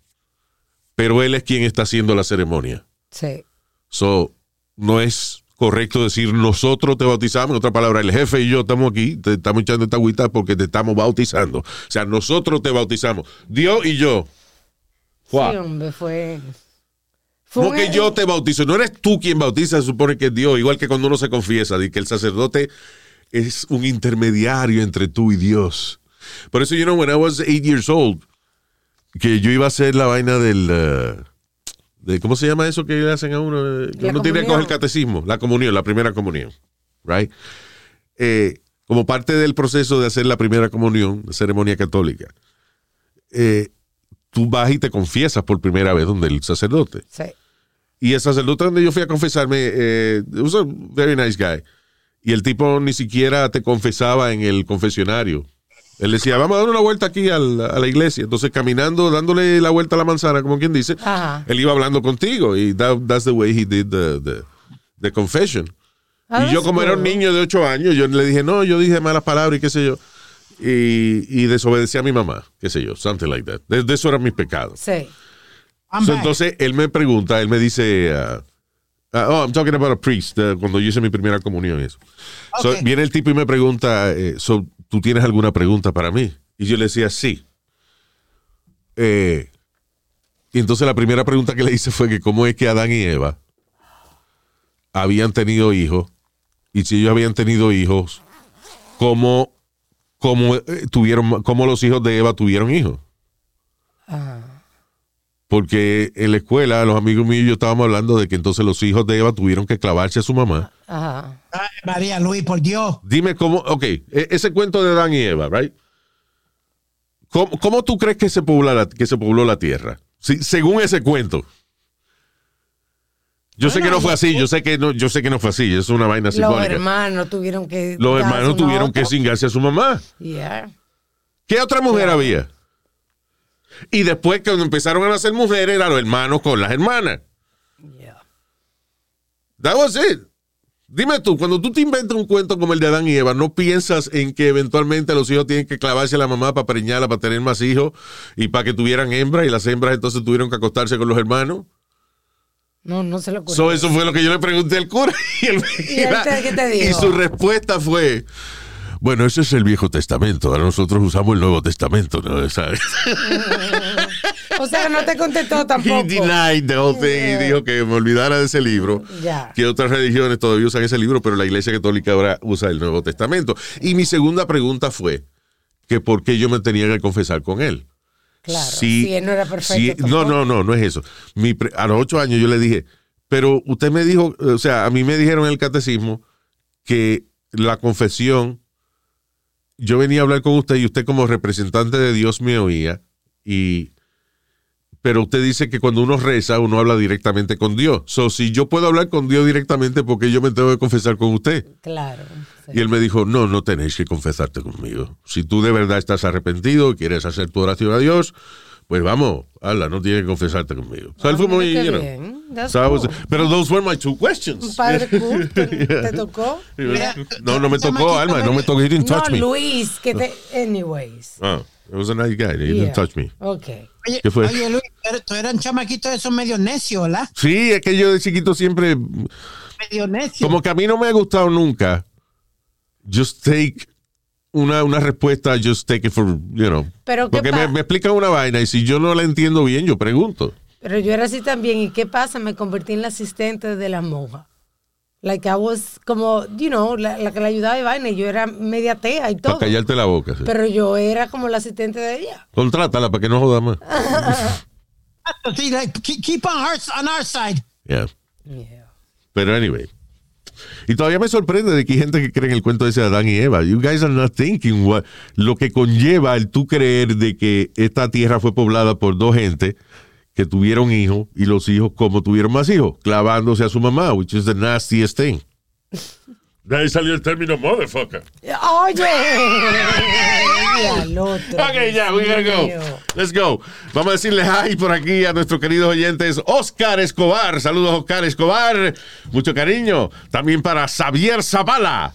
Pero Él es quien está haciendo la ceremonia. Sí. So, no es correcto decir nosotros te bautizamos. En otra palabra, el jefe y yo estamos aquí, te estamos echando esta agüita porque te estamos bautizando. O sea, nosotros te bautizamos. Dios y yo. Wow. Sí, hombre, fue. fue No que yo te bautizo, no eres tú quien bautiza, se supone que es Dios, igual que cuando uno se confiesa, de que el sacerdote es un intermediario entre tú y Dios. Por eso, you know, when I was eight years old, que yo iba a hacer la vaina del, uh, de, ¿cómo se llama eso que le hacen a uno? Que La uno tiene que coger el catecismo, la comunión, la primera comunión, right? Eh, como parte del proceso de hacer la primera comunión, la ceremonia católica, eh, tú vas y te confiesas por primera vez donde el sacerdote. Sí. Y el sacerdote donde yo fui a confesarme, eh, was a very nice guy. Y el tipo ni siquiera te confesaba en el confesionario. Él decía, vamos a dar una vuelta aquí a la iglesia. Entonces, caminando, dándole la vuelta a la manzana, como quien dice, Ajá. él iba hablando contigo. Y that- that's the way he did the, the, the confession. Y yo, como era un niño de ocho años, yo le dije, no, yo dije malas palabras y qué sé yo. Y, y desobedecí a mi mamá, qué sé yo, something like that. De, de eso eran mis pecados. Sí. So, entonces él me pregunta, él me dice, uh, uh, oh, I'm talking about a priest, uh, cuando yo hice mi primera comunión. y Eso. So, viene el tipo y me pregunta, eh, so, ¿tú tienes alguna pregunta para mí? Y yo le decía, sí. Eh, y entonces la primera pregunta que le hice fue que cómo es que Adán y Eva habían tenido hijos, y si ellos habían tenido hijos, ¿cómo, cómo, eh, tuvieron, cómo los hijos de Eva tuvieron hijos? Ajá. Porque en la escuela, los amigos míos y yo estábamos hablando de que entonces los hijos de Eva tuvieron que clavarse a su mamá. Ajá. Ay, María Luis, por Dios. Dime cómo, ok, e- ese cuento de Adán y Eva, right? ¿Cómo, cómo tú crees que se, pobla la, que se pobló la tierra? Sí, según ese cuento. Yo sé que no fue así, yo sé que no, yo sé que no fue así, es una vaina Los simbólica. hermanos tuvieron que. Los hermanos tuvieron que cingarse a su mamá. Yeah. ¿Qué otra mujer había? Y después cuando empezaron a nacer mujeres, eran los hermanos con las hermanas. Yeah. That was it. Dime tú, cuando tú te inventas un cuento como el de Adán y Eva, ¿no piensas en que eventualmente los hijos tienen que clavarse a la mamá para preñarla, para tener más hijos y para que tuvieran hembras y las hembras entonces tuvieron que acostarse con los hermanos? No, no se lo ocurrió. So, eso fue lo que yo le pregunté al cura. *laughs* Y, él- ¿Y él te- qué te dijo? y su respuesta fue, bueno, ese es el Viejo Testamento, ahora nosotros usamos el Nuevo Testamento, ¿no? *laughs* ¿Sabes? O sea, no te contestó He tampoco. denied the whole thing y dijo que me olvidara de ese libro. Ya. Que otras religiones todavía usan ese libro, pero la Iglesia Católica ahora usa el Nuevo Testamento. Y mi segunda pregunta fue que por qué yo me tenía que confesar con él. Claro. Si- Si él no era perfecto. si- no, no, no, no es eso. Mi a los ocho años yo le dije, pero usted me dijo, o sea, a mí me dijeron en el catecismo que la confesión, yo venía a hablar con usted y usted como representante de Dios me oía y pero usted dice que cuando uno reza, uno habla directamente con Dios. So, si yo puedo hablar con Dios directamente, ¿por qué yo me tengo que confesar con usted? Claro. sí. Y él me dijo, no, no tenéis que confesarte conmigo. Si tú de verdad estás arrepentido quieres hacer tu oración a Dios, pues vamos, habla, no tienes que confesarte conmigo. O sea, él fue Ah, muy, you know, bien. That's so I was- cool. pero those were my two questions. Un padre cool. ¿Te, *laughs* te tocó? Mira, No, no me tocó, Alma, no me tocó, he didn't No, touch me. Luis, que te. Anyways. Ah, it was a nice guy, he Yeah. didn't touch me. Ok. Oye, ¿Qué fue? oye, Luis, tú- tú eras un chamaquito de esos medio necio, ¿verdad? Sí, es que yo de chiquito siempre, Medio necio. como que a mí no me ha gustado nunca, just take una, una respuesta, just take it for, you know. Pero ¿qué Porque me, me explican una vaina y si yo no la entiendo bien, yo pregunto. Pero yo era así también. ¿Y qué pasa? Me convertí en la asistente de la monja. Like I was como, you know, la, la que le ayudaba de vaina. y Yo era media tea y Para todo. callarte la boca. sí. Pero yo era como la asistente de ella. Contrátala para que no joda más. Sí, *laughs* like, keep, keep on, our, on our side. Yeah. Yeah. Pero anyway. Y todavía me sorprende de que hay gente que cree en el cuento ese de Adán y Eva. You guys are not thinking what, lo que conlleva el tú creer de que esta tierra fue poblada por dos gente que tuvieron hijos y los hijos como tuvieron más hijos, clavándose a su mamá, which is the nastiest thing. De ahí salió el término motherfucker. Oye. Al otro. Ok, ya, we gotta go. Let's go. Vamos a decirle hi por aquí a nuestros queridos oyentes. Oscar Escobar. Saludos, Oscar Escobar. Mucho cariño. También para Xavier Zavala.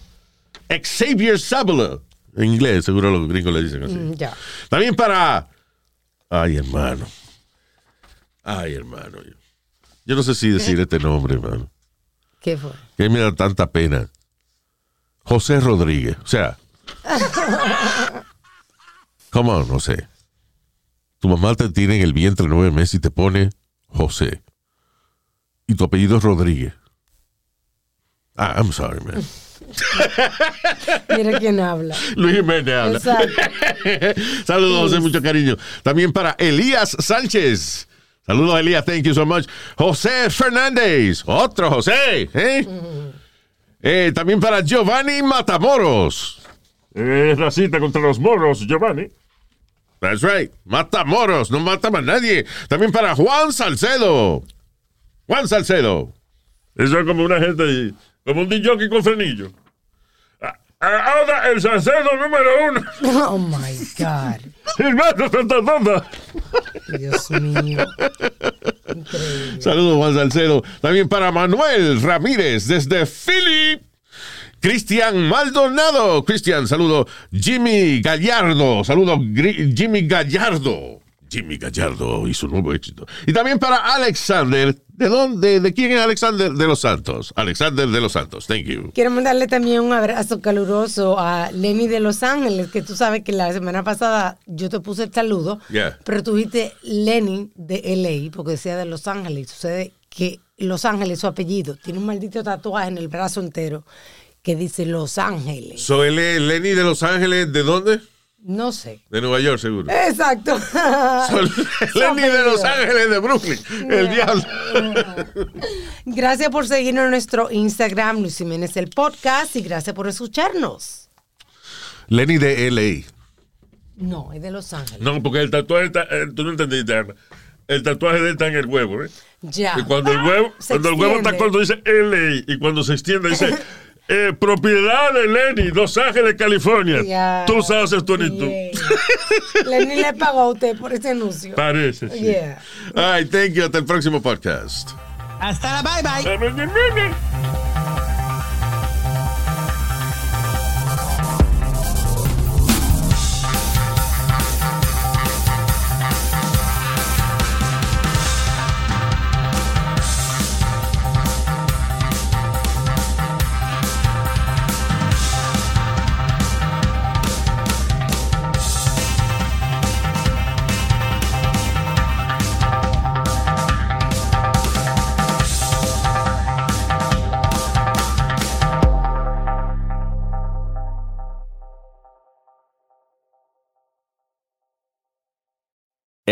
Xavier Zavala. En inglés, seguro los gringos le dicen así. Mm, Ya. También para. Ay, hermano. Ay, hermano. Yo no sé si decir este nombre, hermano. ¿Qué fue? Que me da tanta pena. José Rodríguez. O sea. ¿Cómo? No sé. Tu mamá te tiene en el vientre nueve meses y te pone José. Y tu apellido es Rodríguez. Ah, I'm sorry, man. Mira quién habla. Luis Jiménez habla. Saludos, José, mucho cariño. También para Elías Sánchez. Saludos, Elías, thank you so much. José Fernández, otro José. ¿eh? Eh, también para Giovanni Matamoros. Es racista contra los moros, Giovanni. That's right. Matamoros, no mata más nadie. También para Juan Salcedo. Juan Salcedo. Eso es como una gente, como un DJ con frenillo. Ah, ah, Ahora el Salcedo número uno. *laughs* Oh my God. *laughs* Gilberto Santa. Dios mío. Saludos, Juan Salcedo. También para Manuel Ramírez desde Philly. Cristian Maldonado. Cristian, saludo. Jimmy Gallardo. Saludo, Gri- Jimmy Gallardo. Jimmy Gallardo y su nuevo éxito. Y también para Alexander. ¿De dónde? ¿De quién es Alexander de los Santos? Alexander de los Santos. Thank you. Quiero mandarle también un abrazo caluroso a Lenny de Los Ángeles, que tú sabes que la semana pasada yo te puse el saludo, Yeah. pero tú dijiste Lenny de LA, porque decía de Los Ángeles. Sucede que Los Ángeles, su apellido, tiene un maldito tatuaje en el brazo entero que dice Los Ángeles. So, él es Lenny de Los Ángeles. ¿De dónde? No sé. De Nueva York, seguro. Exacto. *laughs* Lenny de Los. Ángeles, de Brooklyn. El diablo. *laughs* Gracias por seguirnos en nuestro Instagram, Luis Jiménez el podcast, y gracias por escucharnos. Lenny de LA. No, es de Los Ángeles. No, porque el tatuaje está, eh, tú no entendiste, Ana. El tatuaje de él está en el huevo, ¿eh? Ya. Y cuando el huevo, Se cuando el huevo está corto dice LA y cuando se extiende dice *laughs* eh, propiedad de Lenny, Los Ángeles, California. Ya. Tú sabes esto ni tú. Yeah. Lenny le pagó a usted por ese anuncio. Parece, sí. Yeah. All right, thank you. Hasta el próximo podcast. Hasta la bye bye.